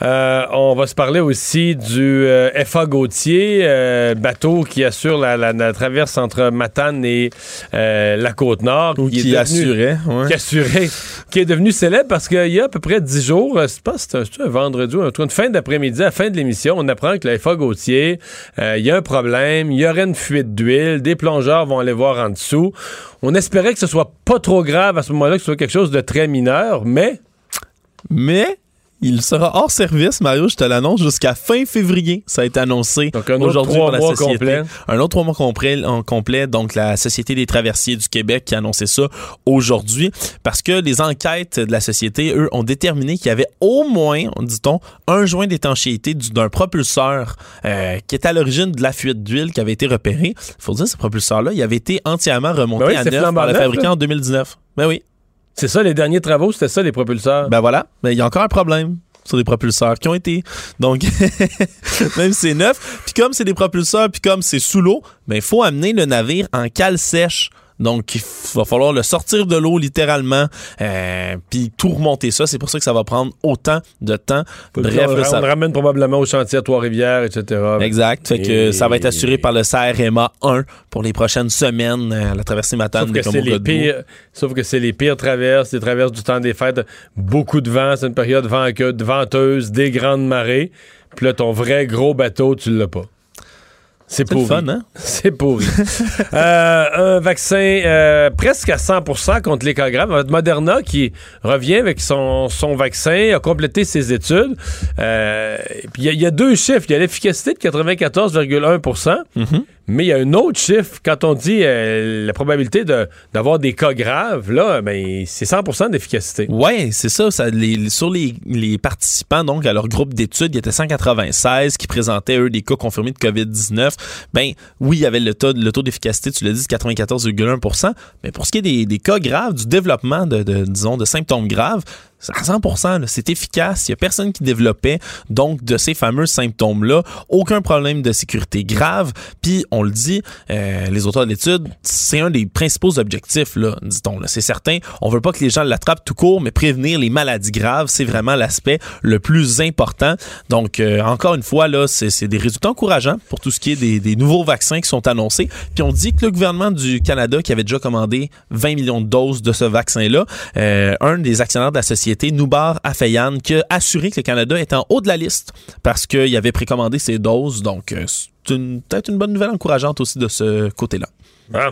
S1: Euh, on va se parler aussi du euh, FA Gautier, euh, bateau qui assure la, la- la traverse entre Matane et la Côte-Nord.
S2: Ou
S1: est
S2: qui
S1: devenu-
S2: assurait. ouais.
S1: qui assurait, qui est devenu célèbre parce qu'il y a à peu près 10 jours, je pense que c'était un, un vendredi ou un, truc, une fin d'après-midi, à la fin de l'émission, on apprend que la FA Gautier, il y a un problème, il y aurait une fuite d'huile, des plongeurs vont aller voir en dessous. On espérait que ce soit pas trop grave à ce moment-là, que ce soit quelque chose de très mineur, mais
S2: Mais il sera hors service, Mario, je te l'annonce, jusqu'à fin février. Ça a été annoncé
S1: Donc, un autre trois mois
S2: société.
S1: complet.
S2: Un autre trois mois complet, en complet, donc la Société des traversiers du Québec qui a annoncé ça aujourd'hui parce que les enquêtes de la société, eux, ont déterminé qu'il y avait au moins, dit-on, un joint d'étanchéité du- d'un propulseur euh, qui est à l'origine de la fuite d'huile qui avait été repéré. Il faut dire, ce propulseur-là, il avait été entièrement remonté
S1: Ben oui,
S2: à neuf par le fabricant
S1: là.
S2: en 2019. Ben oui.
S1: C'est ça, les derniers travaux, c'était ça, les propulseurs.
S2: Ben voilà, mais il y a encore un problème sur des propulseurs qui ont été. Donc, même c'est neuf, puis comme c'est des propulseurs, puis comme c'est sous l'eau, ben il faut amener le navire en cale sèche. Donc, il va falloir le sortir de l'eau littéralement, euh, puis tout remonter ça. C'est pour ça que ça va prendre autant de temps. Bref,
S1: on,
S2: ça...
S1: on ramène probablement au chantier à Trois-Rivières, etc.
S2: Exact. Fait que ça va être assuré par le CRMA 1 pour les prochaines semaines euh, la traversée Matane
S1: Sauf que, c'est les pires, sauf que c'est les pires traverses, les traverses du temps des fêtes. Beaucoup de vent, c'est une période vent- de venteuse, des grandes marées. Puis là, ton vrai gros bateau, tu l'as pas. C'est
S2: C'est
S1: pourri.
S2: fun, hein?
S1: C'est pourri. Euh, un vaccin euh, presque à 100% contre graves. Moderna qui revient avec son, son vaccin, a complété ses études. Euh, puis il y a- il y, a deux chiffres. Il y a l'efficacité de 94,1 mais il y a un autre chiffre. Quand on dit euh, la probabilité d'avoir des cas graves, là, ben, c'est 100% d'efficacité.
S2: Ouais, c'est ça. sur les, participants, donc, à leur groupe d'études, il y était 196 qui présentaient, eux, des cas confirmés de COVID-19. Ben, oui, il y avait le taux, d'efficacité, tu l'as dit, de 94,1% Mais pour ce qui est des, cas graves, du développement disons, de symptômes graves, à 100 là, c'est efficace. Il n'y a personne qui développait donc de ces fameux symptômes-là. Aucun problème de sécurité grave. Puis, on le dit, euh, les auteurs de l'étude, c'est un des principaux objectifs, là, dit-on. là. C'est certain, on veut pas que les gens l'attrapent tout court, mais prévenir les maladies graves, c'est vraiment l'aspect le plus important. Donc, euh, encore une fois, là, c'est c'est des résultats encourageants pour tout ce qui est des, des nouveaux vaccins qui sont annoncés. Puis, on dit que le gouvernement du Canada, qui avait déjà commandé 20 millions de doses de ce vaccin-là, euh, un des actionnaires de la société, Noubar Afeyan, qui a assuré que le Canada est en haut de la liste parce qu'il avait précommandé ses doses. Donc, euh, c'est peut-être une bonne nouvelle encourageante aussi de ce côté-là.
S1: Ah.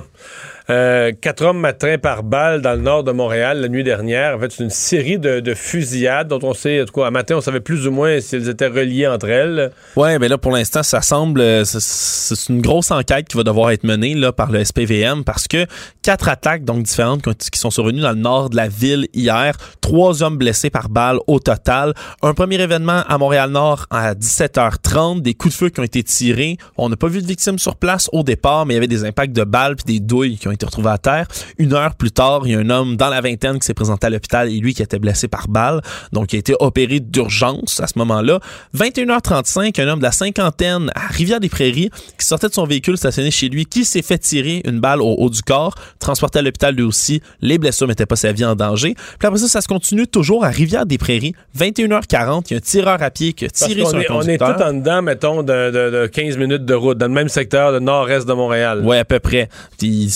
S1: Euh, quatre hommes atteints par balle dans le nord de Montréal la nuit dernière. En fait, c'est une série de, de fusillades dont on sait, en tout cas, à matin, on savait plus ou moins si elles étaient reliées entre elles.
S2: Ouais, mais là, pour l'instant, ça semble. euh, c'est- une grosse enquête qui va devoir être menée là, par le SPVM parce que quatre attaques donc différentes qui sont survenues dans le nord de la ville hier. Trois hommes blessés par balle au total. Un premier événement à Montréal-Nord à 17h30. Des coups de feu qui ont été tirés. On n'a pas vu de victimes sur place au départ, mais il y avait des impacts de balles puis des douilles qui ont été retrouvées à terre. Une heure plus tard, il y a un homme dans la vingtaine qui s'est présenté à l'hôpital et lui qui était blessé par balle. Donc, il a été opéré d'urgence à ce moment-là. 21h35, un homme de la cinquantaine à Rivière-des-Prairies qui sortait de son véhicule stationné chez lui, qui s'est fait tirer une balle au haut du corps, transporté à l'hôpital lui aussi. Les blessures mettaient pas sa vie en danger. Puis après ça, ça se continue toujours à Rivière-des-Prairies. 21h40, il y a un tireur à pied qui a tiré sur un
S1: est, on est
S2: conducteur.
S1: tout en dedans, mettons, de, de- de 15 minutes de route, dans le même secteur, le nord-est de Montréal.
S2: Ouais, à peu près. Puis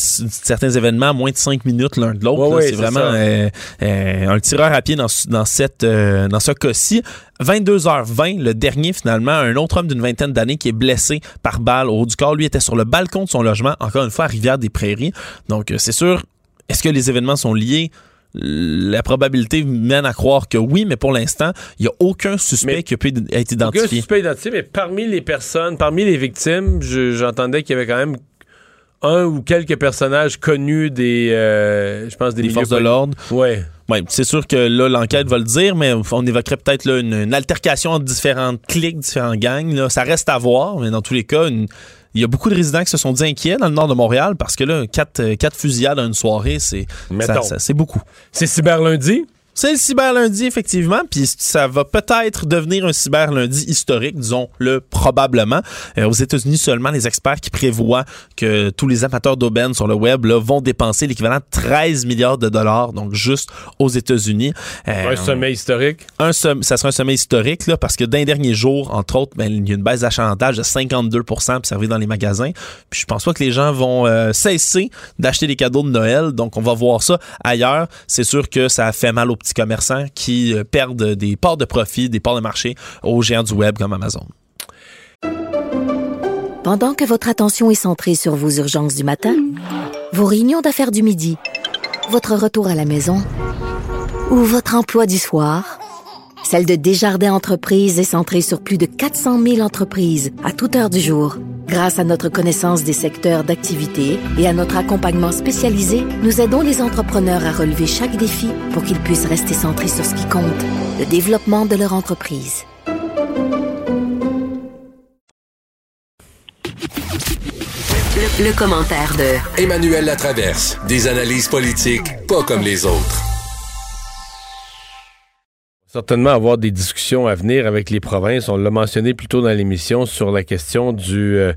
S2: certains événements, moins de 5 minutes l'un de l'autre.
S1: Ouais,
S2: là.
S1: ouais,
S2: c'est vraiment euh, euh, un tireur à pied dans, ce- dans, cette, euh, dans ce cas-ci. 22h20, le dernier finalement, un autre homme d'une vingtaine d'années qui est blessé par balle au haut du corps. Lui était sur le balcon de son logement, encore une fois à Rivière-des-Prairies. Donc c'est sûr, est-ce que les événements sont liés? La probabilité mène à croire que oui, mais pour l'instant, il n'y a aucun suspect
S1: Mais-
S2: qui a pu être
S1: Aucun
S2: identifié.
S1: suspect identifié, mais parmi les personnes, parmi les victimes, je- j'entendais qu'il y avait quand même un ou quelques personnages connus des, euh, je pense, des,
S2: forces de l'ordre.
S1: Ouais.
S2: Oui, c'est sûr que là, l'enquête va le dire, mais on évoquerait peut-être là, une, une altercation entre différentes cliques, différents gangs. Là. Ça reste à voir, mais dans tous les cas, une- il y a beaucoup de résidents qui se sont dit inquiets dans le nord de Montréal parce que là, quatre, euh, quatre fusillades en une soirée, c'est
S1: Mettons.
S2: ça- ça- c'est beaucoup.
S1: C'est cyber lundi.
S2: C'est le cyber lundi, effectivement, puis ça va peut-être devenir un cyber lundi historique, disons-le probablement. Euh, aux États-Unis seulement, les experts qui prévoient que tous les amateurs d'aubaine sur le web là, vont dépenser l'équivalent de 13 milliards de dollars, donc juste aux États-Unis. Euh,
S1: Un sommet historique?
S2: un ça sera un sommet historique là, parce que dans les derniers jours, entre autres, ben, il y a une baisse d'achalandage de 52% observée dans les magasins. Puis je pense pas que les gens vont euh, cesser d'acheter des cadeaux de Noël. Donc on va voir ça ailleurs. C'est sûr que ça fait mal aux qui euh, perdent des parts de profit, des parts de marché aux géants du web comme Amazon.
S10: Pendant que votre attention est centrée sur vos urgences du matin, vos réunions d'affaires du midi, votre retour à la maison ou votre emploi du soir, celle de Desjardins Entreprises est centrée sur plus de 400 000 entreprises à toute heure du jour. Grâce à notre connaissance des secteurs d'activité et à notre accompagnement spécialisé, nous aidons les entrepreneurs à relever chaque défi pour qu'ils puissent rester centrés sur ce qui compte, le développement de leur entreprise.
S13: Le, le commentaire de
S14: Emmanuel Latraverse. Des analyses politiques pas comme les autres.
S1: Certainement avoir des discussions à venir avec les provinces. On l'a mentionné plus tôt dans l'émission sur la question du euh,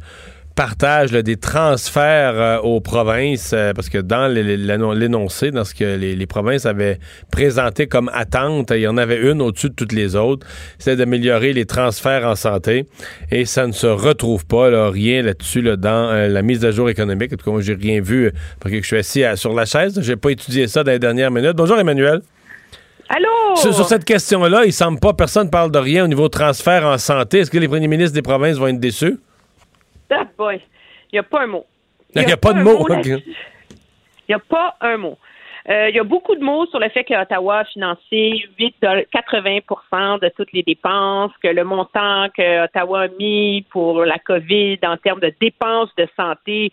S1: partage des transferts euh, aux provinces, euh, parce que dans l'énoncé, dans ce que les, provinces avaient présenté comme attente, il y en avait une au-dessus de toutes les autres, c'est d'améliorer les transferts en santé. Et ça ne se retrouve pas, rien là-dessus là, dans la mise à jour économique. En tout cas, moi, j'ai rien vu, parce que je suis assis sur la chaise. J'ai pas étudié ça dans les dernières minutes. Bonjour, Emmanuel.
S14: Allô?
S1: Sur, sur cette question-là, il semble pas, personne parle de rien au niveau transfert en santé. Est-ce que les premiers ministres des provinces vont être déçus?
S14: Ah boy, il n'y a pas un mot.
S1: Il n'y a, pas de
S14: un
S1: mots.
S14: mot. Il n'y a pas un mot. Euh, Il y a beaucoup de mots sur le fait que Ottawa a financé 8 de- 80% de toutes les dépenses, que le montant que Ottawa a mis pour la COVID en termes de dépenses de santé,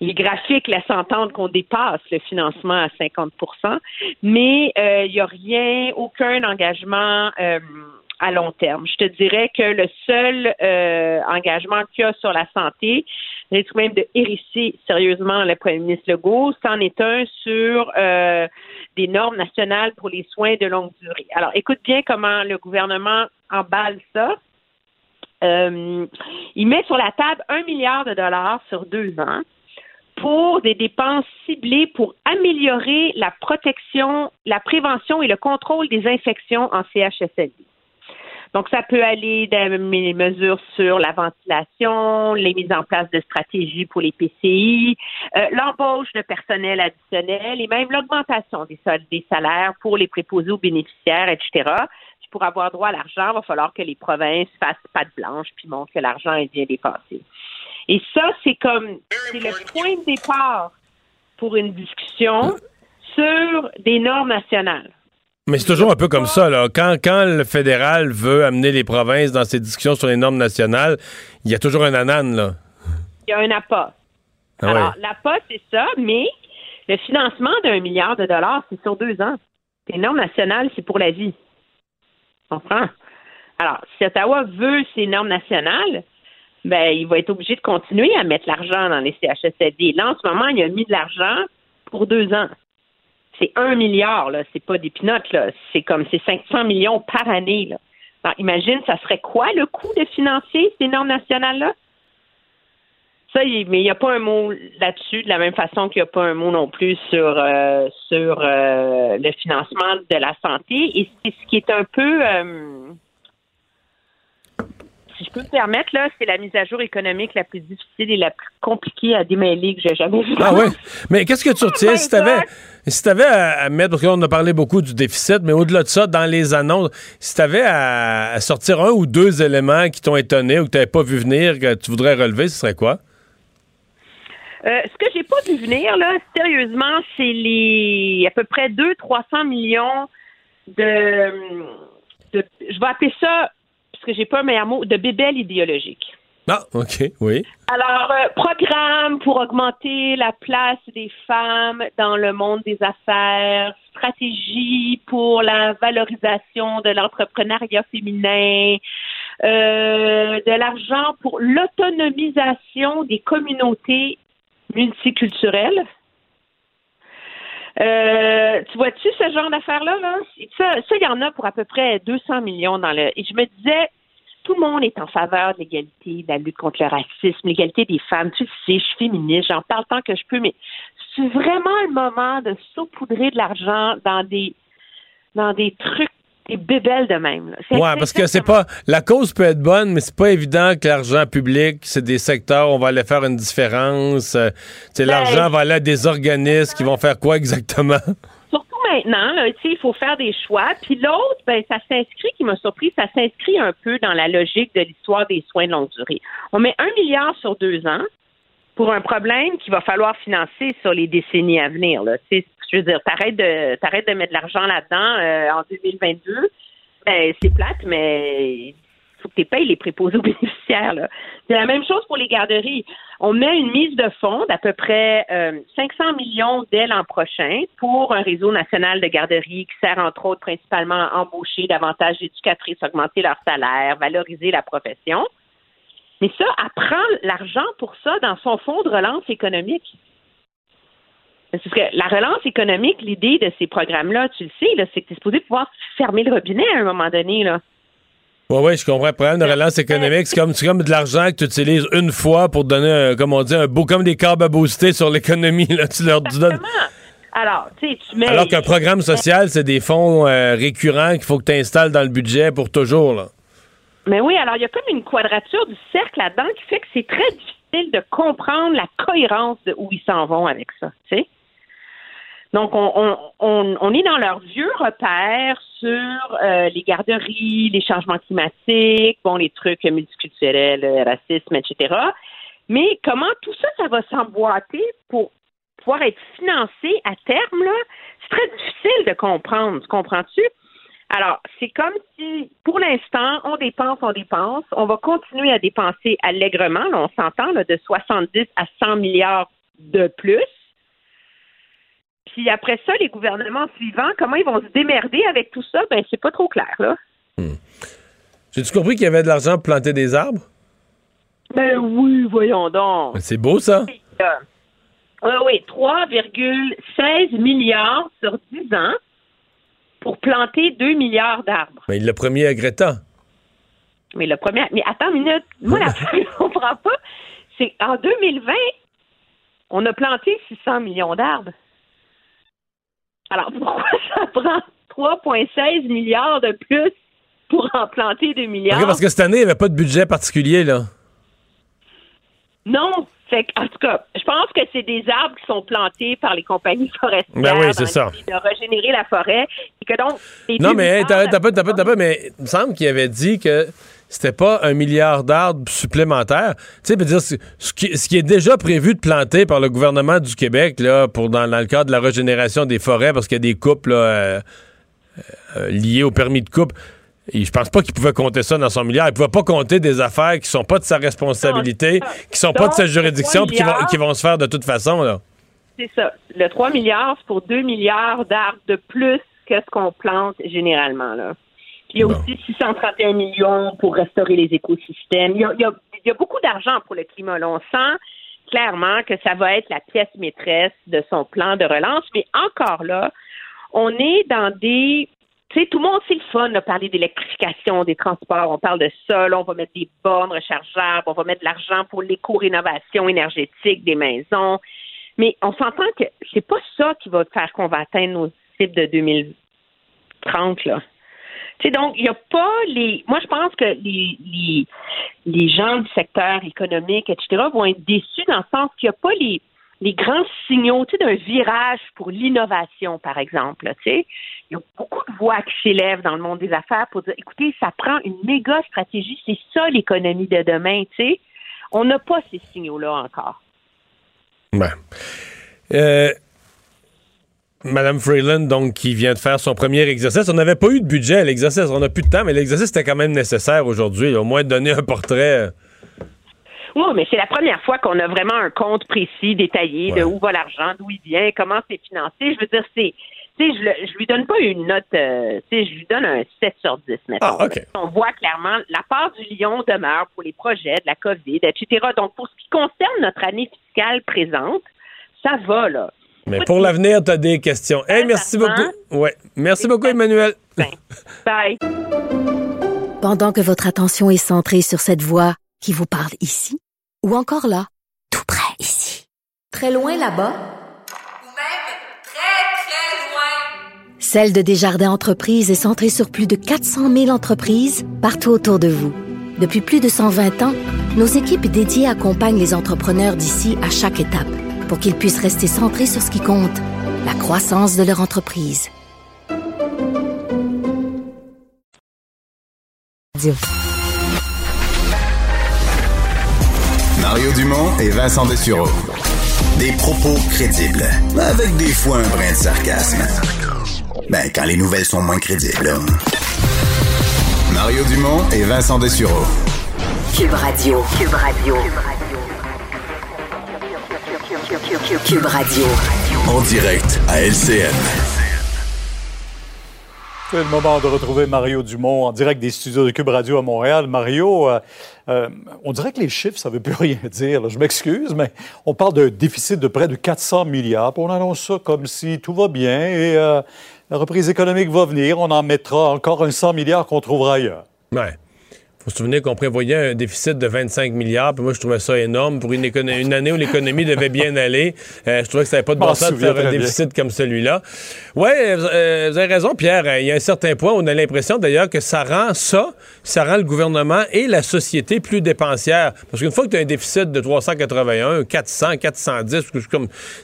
S14: les graphiques laissent entendre qu'on dépasse le financement à 50% mais euh, il n'y a rien, aucun engagement euh, à long terme. Je te dirais que le seul euh, engagement qu'il y a sur la santé, risque même de hérisser sérieusement le premier ministre Legault, c'en est un sur euh, des normes nationales pour les soins de longue durée. Alors, écoute bien comment le gouvernement emballe ça. Euh, il met sur la table un milliard de dollars sur deux ans pour des dépenses ciblées pour améliorer la protection, la prévention et le contrôle des infections en CHSLD. Donc, ça peut aller les mesures sur la ventilation, les mises en place de stratégies pour les PCI, euh, l'embauche de personnel additionnel et même l'augmentation des, des salaires pour les préposés aux bénéficiaires, etc. Puis pour avoir droit à l'argent, il va falloir que les provinces fassent patte blanche puis montrent que l'argent est bien dépensé. Et ça, c'est comme, c'est le point de départ pour une discussion sur des normes nationales.
S1: Mais c'est toujours un peu comme ça. Là. Quand, quand le fédéral veut amener les provinces dans ces discussions sur les normes nationales, il y a toujours un anane. Là.
S14: Il y a un appât.
S1: Ah
S14: Alors,
S1: ouais.
S14: l'appât, c'est ça, mais le financement d'un milliard de dollars, c'est sur deux ans. Les normes nationales, c'est pour la vie. On comprend? Alors, si Ottawa veut ces normes nationales, ben, il va être obligé de continuer à mettre l'argent dans les CHSLD. Là, en ce moment, il a mis de l'argent pour deux ans. C'est un milliard, là. C'est pas des pinottes, là. C'est comme, c'est 500 millions par année, là. Alors, imagine, ça serait quoi le coût de financer ces normes nationales-là? Ça, il- mais il n'y a pas un mot là-dessus, de la même façon qu'il n'y a pas un mot non plus sur, euh, sur euh, le financement de la santé. Et c'est ce qui est un peu, euh, si je peux me permettre, là, c'est la mise à jour économique la plus difficile et la plus compliquée à démêler que j'ai jamais vue.
S1: Ah ouais. Mais qu'est-ce que tu retiens si tu avais, si t'avais à, à mettre, parce qu'on a parlé beaucoup du déficit, mais au-delà de ça, dans les annonces, si tu avais à, à sortir un ou deux éléments qui t'ont étonné ou que tu n'avais pas vu venir, que tu voudrais relever, ce serait quoi?
S14: Euh, ce que j'ai pas vu venir, là, sérieusement, c'est les à peu près 200-300 millions de, de- Je vais appeler ça, que j'ai pas un meilleur mot, de bébelles idéologiques.
S1: Ah, OK, oui.
S14: Alors, euh, programme pour augmenter la place des femmes dans le monde des affaires, stratégie pour la valorisation de l'entrepreneuriat féminin, euh, de l'argent pour l'autonomisation des communautés multiculturelles. Euh, tu vois-tu ce genre d'affaires-là? Là? Ça, ça, il y en a pour à peu près 200 millions dans le. Et je me disais, tout le monde est en faveur de l'égalité, de la lutte contre le racisme, l'égalité des femmes. Tu le sais, je suis féministe, j'en parle tant que je peux, mais c'est vraiment le moment de saupoudrer de l'argent dans des dans des trucs, des bébelles de même.
S1: Ouais, parce que c'est pas. La cause peut être bonne, mais c'est pas évident que l'argent public, c'est des secteurs où on va aller faire une différence. Euh,
S14: Ben,
S1: l'argent va aller à des organismes qui vont faire quoi exactement?
S14: Maintenant, là, il faut faire des choix. Puis l'autre, ben, ça s'inscrit, qui m'a surpris, ça s'inscrit un peu dans la logique de l'histoire des soins de longue durée. On met un milliard sur deux ans pour un problème qu'il va falloir financer sur les décennies à venir. Là. Tu sais, je veux dire, t'arrêtes de t'arrêtes de mettre de l'argent là-dedans euh, en 2022. Ben, c'est plate, mais faut que tu payes les préposés aux bénéficiaires. C'est la même chose pour les garderies. On met une mise de fonds d'à peu près euh, 500 millions dès l'an prochain pour un réseau national de garderies qui sert entre autres principalement à embaucher davantage d'éducatrices, augmenter leur salaire, valoriser la profession. Mais ça, elle prend l'argent pour ça dans son fonds de relance économique. C'est ce que la relance économique, l'idée de ces programmes-là, tu le sais, c'est que tu es supposé pouvoir fermer le robinet à un moment donné. Là.
S1: Oui, oui, je comprends. Le problème de relance économique, c'est comme, c'est comme de l'argent que tu utilises une fois pour donner, un, comme on dit, un beau, comme des câbles à booster sur l'économie. Là, tu leur tu donnes.
S14: Alors, tu mets.
S1: Alors qu'un programme social, c'est des fonds euh, récurrents qu'il faut que tu installes dans le budget pour toujours. Là.
S14: Mais oui, alors il y a comme une quadrature du cercle là-dedans qui fait que c'est très difficile de comprendre la cohérence de où ils s'en vont avec ça, tu sais. Donc, on, est dans leurs vieux repères sur euh, les garderies, les changements climatiques, bon, les trucs multiculturels, le racisme, etc. Mais comment tout ça, ça va s'emboîter pour pouvoir être financé à terme, là, c'est très difficile de comprendre. Tu comprends-tu? Alors, c'est comme si, pour l'instant, on dépense, on dépense. On va continuer à dépenser allègrement. On s'entend de 70 à 100 milliards de plus. Puis après ça, les gouvernements suivants, comment ils vont se démerder avec tout ça? Ben, c'est pas trop clair, là.
S1: Hmm. J'ai-tu compris qu'il y avait de l'argent pour planter des arbres?
S14: Ben oui, voyons donc.
S1: Ben, c'est beau, ça?
S14: Oui, oui, 3,16 milliards sur 10 ans pour planter 2 milliards d'arbres.
S1: Mais il l'a promis à Greta.
S14: Mais le premier. Mais attends une minute. Moi, la je ne comprends pas. C'est en 2020, on a planté 600 millions d'arbres. Alors, pourquoi ça prend 3,16 milliards de plus pour en planter 2 milliards?
S1: parce que cette année, il n'y avait pas de budget particulier, là.
S14: Non. Fait en tout cas, je pense que c'est des arbres qui sont plantés par les compagnies forestières.
S1: Ben oui, c'est ça.
S14: De régénérer la forêt. Et que donc,
S1: non, mais t'as pas, t'as pas, mais il me semble qu'il avait dit que c'était pas un milliard d'arbres supplémentaires. Tu sais, dire ce qui, ce qui, est déjà prévu de planter par le gouvernement du Québec là, pour dans, le cadre de la régénération des forêts, parce qu'il y a des coupes là, euh, euh, liées au permis de coupe. Et je pense pas qu'il pouvait compter ça dans son milliard. Il pouvait pas compter des affaires qui sont pas de sa responsabilité, qui sont pas de sa juridiction, puis qui vont, qui vont se faire de toute façon. là.
S14: C'est ça. Le 3 milliards, c'est pour 2 milliards d'arbres de plus que ce qu'on plante généralement. Là. Il y a aussi 631 millions pour restaurer les écosystèmes. Il y a, il y a, beaucoup d'argent pour le climat. Là. On sent clairement que ça va être la pièce maîtresse de son plan de relance. Mais encore là, on est dans des tu sais, tout le monde, c'est le fun de parler d'électrification des transports. On parle de ça, on va mettre des bornes rechargeables, on va mettre de l'argent pour l'éco-rénovation énergétique des maisons. Mais on s'entend que c'est pas ça qui va faire qu'on va atteindre nos cibles de 2030, là. Donc, il n'y a pas les. Moi, je pense que les, les, gens du secteur économique, etc., vont être déçus dans le sens qu'il n'y a pas les les grands signaux, d'un virage pour l'innovation, par exemple. Il y a beaucoup de voix qui s'élèvent dans le monde des affaires pour dire, écoutez, ça prend une méga stratégie, c'est ça l'économie de demain. Tu sais, on n'a pas ces signaux-là encore.
S1: Euh, Madame Freeland, donc, qui vient de faire son premier exercice. On n'avait pas eu de budget à l'exercice. On n'a plus de temps, mais l'exercice était quand même nécessaire aujourd'hui. Au moins donner un portrait
S14: oui, mais c'est la première fois qu'on a vraiment un compte précis, détaillé, de où va l'argent, d'où il vient, comment c'est financé. Je veux dire, c'est. Tu sais, je, je lui donne pas une note, euh, tu sais, je lui donne un 7 sur 10, maintenant.
S1: Ah,
S14: On voit clairement la part du lion demeure pour les projets de la COVID, etc. Donc, pour ce qui concerne notre année fiscale présente, ça va, là.
S1: Mais pour l'avenir, tu as des questions. Hey, merci beaucoup. Ouais. Merci beaucoup, Emmanuel.
S14: Bye.
S10: Pendant que votre attention est centrée sur cette voix qui vous parle ici, ou encore là, tout près ici. Très loin là-bas.
S15: Ou même très, très loin.
S10: Celle de Desjardins Entreprises est centrée sur plus de 400 000 entreprises partout autour de vous. Depuis plus de 120 ans, nos équipes dédiées accompagnent les entrepreneurs d'ici à chaque étape pour qu'ils puissent rester centrés sur ce qui compte, la croissance de leur entreprise.
S7: Mario Dumont et Vincent Dessureau. Des propos crédibles, avec des fois un brin de sarcasme. Ben, quand les nouvelles sont moins crédibles. Mario Dumont et Vincent Dessureau.
S13: Cube Radio. Cube Radio. Cube Radio.
S7: En direct à LCN.
S16: C'est le moment de retrouver Mario Dumont en direct des studios de Cube Radio à Montréal. Mario, euh, euh, on dirait que les chiffres, ça ne veut plus rien dire. là. Je m'excuse, mais on parle d'un déficit de près de 400 milliards. puis On annonce ça comme si tout va bien et euh, la reprise économique va venir. On en mettra encore un 100 milliards qu'on trouvera ailleurs.
S1: Ouais. Faut se souvenir qu'on prévoyait un déficit de 25 milliards, puis moi, je trouvais ça énorme pour une, année où l'économie devait bien aller. Euh, je trouvais que ça n'avait pas de bon sens de faire un
S16: bien.
S1: déficit comme celui-là. Oui, vous avez raison, Pierre. Euh, Il y a un certain point, on a l'impression d'ailleurs que ça rend ça, ça rend le gouvernement et la société plus dépensière. Parce qu'une fois que tu as un déficit de 381, 400, 410,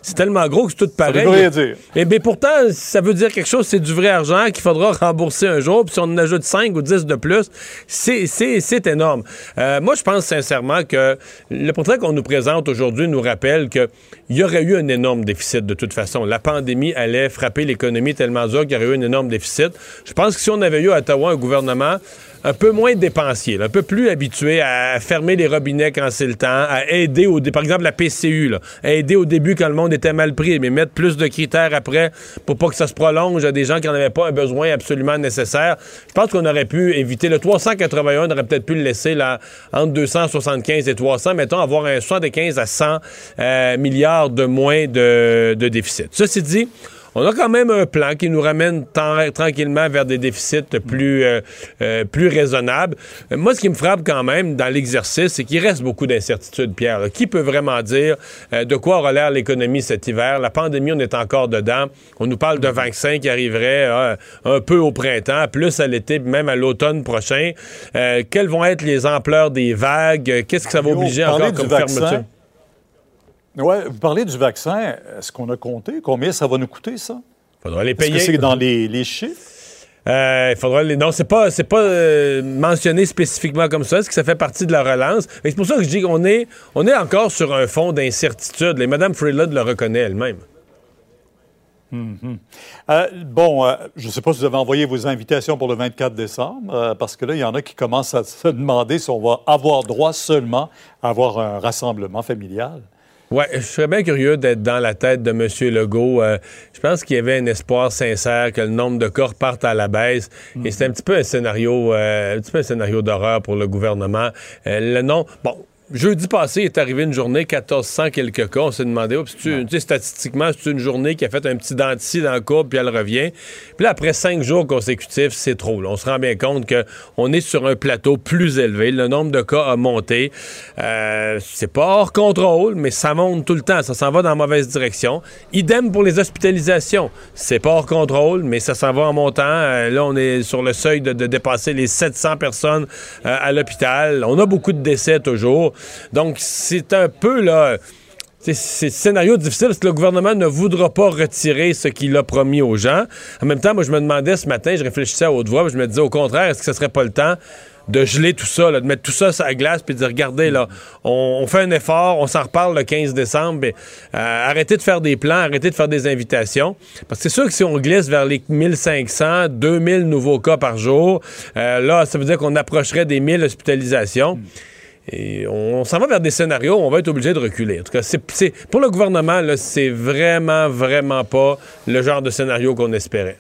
S1: c'est tellement gros que c'est tout pareil.
S16: veut rien dire.
S1: Et bien pourtant, ça veut dire quelque chose, c'est du vrai argent qu'il faudra rembourser un jour. Puis si on en ajoute 5 ou 10 de plus, c'est- c'est énorme. Euh, moi, je pense sincèrement que le portrait qu'on nous présente aujourd'hui nous rappelle qu'il y aurait eu un énorme déficit de toute façon. La pandémie allait frapper l'économie tellement dur qu'il y aurait eu un énorme déficit. Je pense que si on avait eu à Ottawa un gouvernement un peu moins dépensier, là, un peu plus habitué à fermer les robinets quand c'est le temps, à aider, au, par exemple la PCU, à aider au début quand le monde était mal pris, mais mettre plus de critères après pour pas que ça se prolonge à des gens qui n'en avaient pas un besoin absolument nécessaire. Je pense qu'on aurait pu éviter le 381, on aurait peut-être pu le laisser là, entre 275 et 300, mettons avoir un 75 à 100 euh, milliards de moins de déficit. Ceci dit, on a quand même un plan qui nous ramène tranquillement vers des déficits plus, euh, euh, plus raisonnables. Moi, ce qui me frappe quand même dans l'exercice, c'est qu'il reste beaucoup d'incertitudes, Pierre. là. Qui peut vraiment dire euh, de quoi aura l'air l'économie cet hiver? La pandémie, on est encore dedans. On nous parle de vaccins qui arriveraient euh, un peu au printemps, plus à l'été, puis même à l'automne prochain. Quelles vont être les ampleurs des vagues? Qu'est-ce que ça va obliger encore comme
S16: vaccin.
S1: fermeture?
S16: Ouais, vous parlez du vaccin. Est-ce qu'on a compté? Combien ça va nous coûter, ça?
S1: Faudra les
S16: Est-ce
S1: payer.
S16: que c'est dans les, les chiffres?
S1: Euh, il faudra les. Non, c'est pas, c'est pas euh, mentionné spécifiquement comme ça. Est-ce que ça fait partie de la relance? Mais C'est pour ça que je dis qu'on est, on est encore sur un fond d'incertitude. Et Mme Freeland le reconnaît elle-même.
S16: Euh, bon, euh, je ne sais pas si vous avez envoyé vos invitations pour le 24 décembre, euh, parce que là, il y en a qui commencent à se demander si on va avoir droit seulement à avoir un rassemblement familial.
S1: Ouais, je serais bien curieux d'être dans la tête de M. Legault. Euh, je pense qu'il y avait un espoir sincère que le nombre de corps parte à la baisse. Et c'est un petit peu un scénario, euh, un petit peu un scénario d'horreur pour le gouvernement. Euh, le nom, bon. Jeudi passé, il est arrivé une journée, 1400 quelques cas. On s'est demandé, oh, tu sais, statistiquement, c'est une journée qui a fait un petit dentier dans le courbe, puis elle revient. Puis là, après cinq jours consécutifs, c'est trop. là. On se rend bien compte qu'on est sur un plateau plus élevé. Le nombre de cas a monté. Euh, c'est pas hors contrôle, mais ça monte tout le temps. Ça s'en va dans la mauvaise direction. Idem pour les hospitalisations. C'est pas hors contrôle, mais ça s'en va en montant. Euh, là, on est sur le seuil de, de dépasser les 700 personnes euh, à l'hôpital. On a beaucoup de décès toujours. Donc, c'est un peu, là... C'est scénario difficile parce que le gouvernement ne voudra pas retirer ce qu'il a promis aux gens. En même temps, moi, je me demandais ce matin, je réfléchissais à haute voix, je me disais au contraire, est-ce que ce serait pas le temps de geler tout ça, de mettre tout ça sur la glace puis de dire, regardez, là, on, on fait un effort, on s'en reparle le 15 décembre, mais euh, arrêtez de faire des plans, arrêtez de faire des invitations. Parce que c'est sûr que si on glisse vers les 1500, 2000 nouveaux cas par jour, euh, là, ça veut dire qu'on approcherait des 1000 hospitalisations. Et on s'en va vers des scénarios où on va être obligé de reculer. En tout cas, pour le gouvernement, c'est vraiment, vraiment pas le genre de scénario qu'on espérait.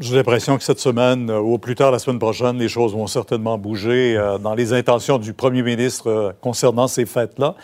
S16: J'ai l'impression que cette semaine, euh, ou au plus tard la semaine prochaine, les choses vont certainement bouger euh, dans les intentions du premier ministre euh, concernant ces fêtes-là.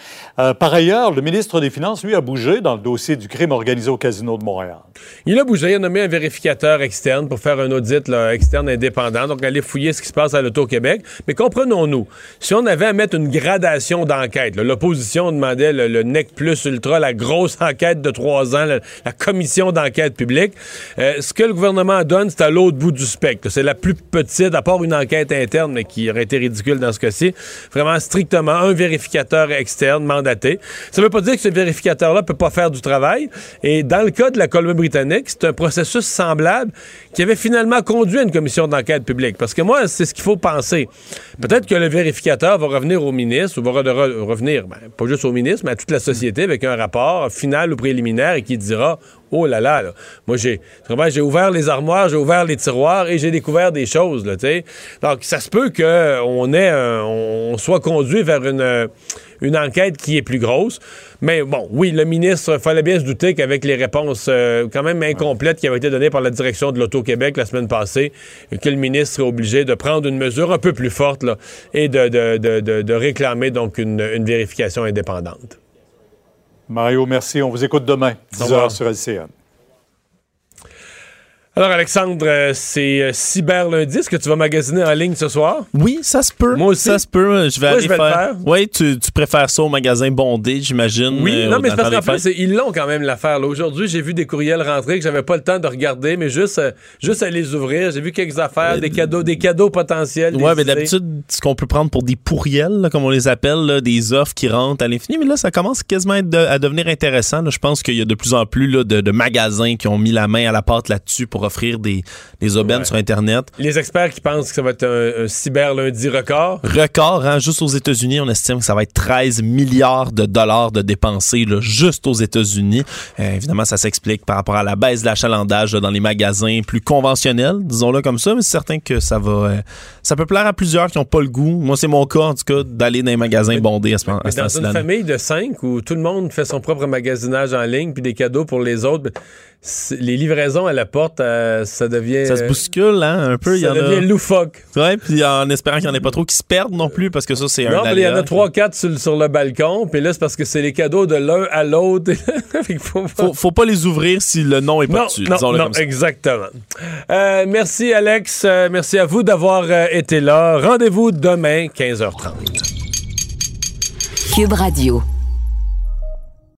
S16: Par ailleurs, le ministre des Finances, lui, a bougé dans le dossier du crime organisé au Casino de Montréal.
S1: Il a bougé, il a nommé un vérificateur externe pour faire un audit externe indépendant, donc aller fouiller ce qui se passe à l'Auto-Québec. Mais comprenons-nous, si on avait à mettre une gradation d'enquête, l'opposition demandait le, le NEC plus ultra, la grosse enquête de trois ans, la, commission d'enquête publique, ce que le gouvernement donne, c'est à l'autre bout du spectre. C'est la plus petite, à part une enquête interne, mais qui aurait été ridicule dans ce cas-ci. Vraiment strictement un vérificateur externe mandaté. Ça ne veut pas dire que ce vérificateur-là peut pas faire du travail. Et dans le cas de la Colombie-Britannique, c'est un processus semblable qui avait finalement conduit à une commission d'enquête publique. Parce que moi, c'est ce qu'il faut penser. Peut-être que le vérificateur va revenir au ministre, ou va re- re- revenir, ben, pas juste au ministre, mais à toute la société avec un rapport final ou préliminaire et qui dira Oh là là, moi j'ai j'ai ouvert les armoires, j'ai ouvert les tiroirs et j'ai découvert des choses. Là. Donc ça se peut qu'on ait un- on soit conduit vers une, une enquête qui est plus grosse. Mais bon, oui, le ministre, fallait bien se douter qu'avec les réponses euh, quand même incomplètes qui avaient été données par la direction de l'Auto-Québec la semaine passée, que le ministre est obligé de prendre une mesure un peu plus forte là, et de, de, de, de, de réclamer donc une, une vérification indépendante.
S16: Mario, merci. On vous écoute demain, 10h sur LCN.
S1: Alors, Alexandre, euh, c'est euh, Cyber Lundi. Est-ce que tu vas magasiner en ligne ce soir?
S2: Oui, ça se peut.
S1: Moi aussi.
S2: Ça se peut. Je vais
S1: Moi,
S2: aller
S1: je vais le
S2: faire. Oui, tu, tu préfères ça au magasin bondé, j'imagine.
S1: Oui,
S2: euh,
S1: non, mais parce qu'en plus, ils l'ont quand même l'affaire. Aujourd'hui, j'ai vu des courriels rentrer que j'avais pas le temps de regarder, mais juste, juste à les ouvrir. J'ai vu quelques affaires, des cadeaux, des cadeaux potentiels. Des
S2: mais d'habitude, ce qu'on peut prendre pour des pourriels, là, comme on les appelle, là, des offres qui rentrent à l'infini, mais là, ça commence quasiment à, être de- à devenir intéressant. Je pense qu'il y a de plus en plus là, de, de magasins qui ont mis la main à la pâte là-dessus pour offrir des, des aubaines
S1: Ouais.
S2: sur Internet.
S1: Les experts qui pensent que ça va être un, un Cyber Lundi record.
S2: Record, hein, juste aux États-Unis, on estime que ça va être 13 milliards de dollars de dépensés là, juste aux États-Unis. Euh, évidemment, ça s'explique par rapport à la baisse de l'achalandage là, dans les magasins plus conventionnels, disons-le comme ça, mais c'est certain que ça va, euh, ça peut plaire à plusieurs qui n'ont pas le goût. Moi, c'est mon cas, en tout cas, d'aller dans les magasins bondés à ce moment
S1: Mais
S2: à ce
S1: dans une famille de cinq où tout le monde fait son propre magasinage en ligne puis des cadeaux pour les autres, ben, les livraisons à la porte, euh, ça devient.
S2: Ça se
S1: euh,
S2: bouscule, hein, un peu. il y
S1: ça
S2: en a...
S1: devient loufoque.
S2: Ouais, puis en espérant qu'il n'y en ait pas trop qui se perdent non plus, parce que ça, c'est un
S1: Non, mais il y en a trois, quatre sur, sur le balcon, puis là, c'est parce que c'est les cadeaux de l'un à l'autre. Faut,
S2: Faut, faut pas les ouvrir si le nom est pas
S1: non,
S2: dessus.
S1: non, non,
S2: comme ça.
S1: exactement. Euh, merci, Alex. Euh, merci à vous d'avoir euh, été là. Rendez-vous demain, 15h30.
S13: Cube Radio.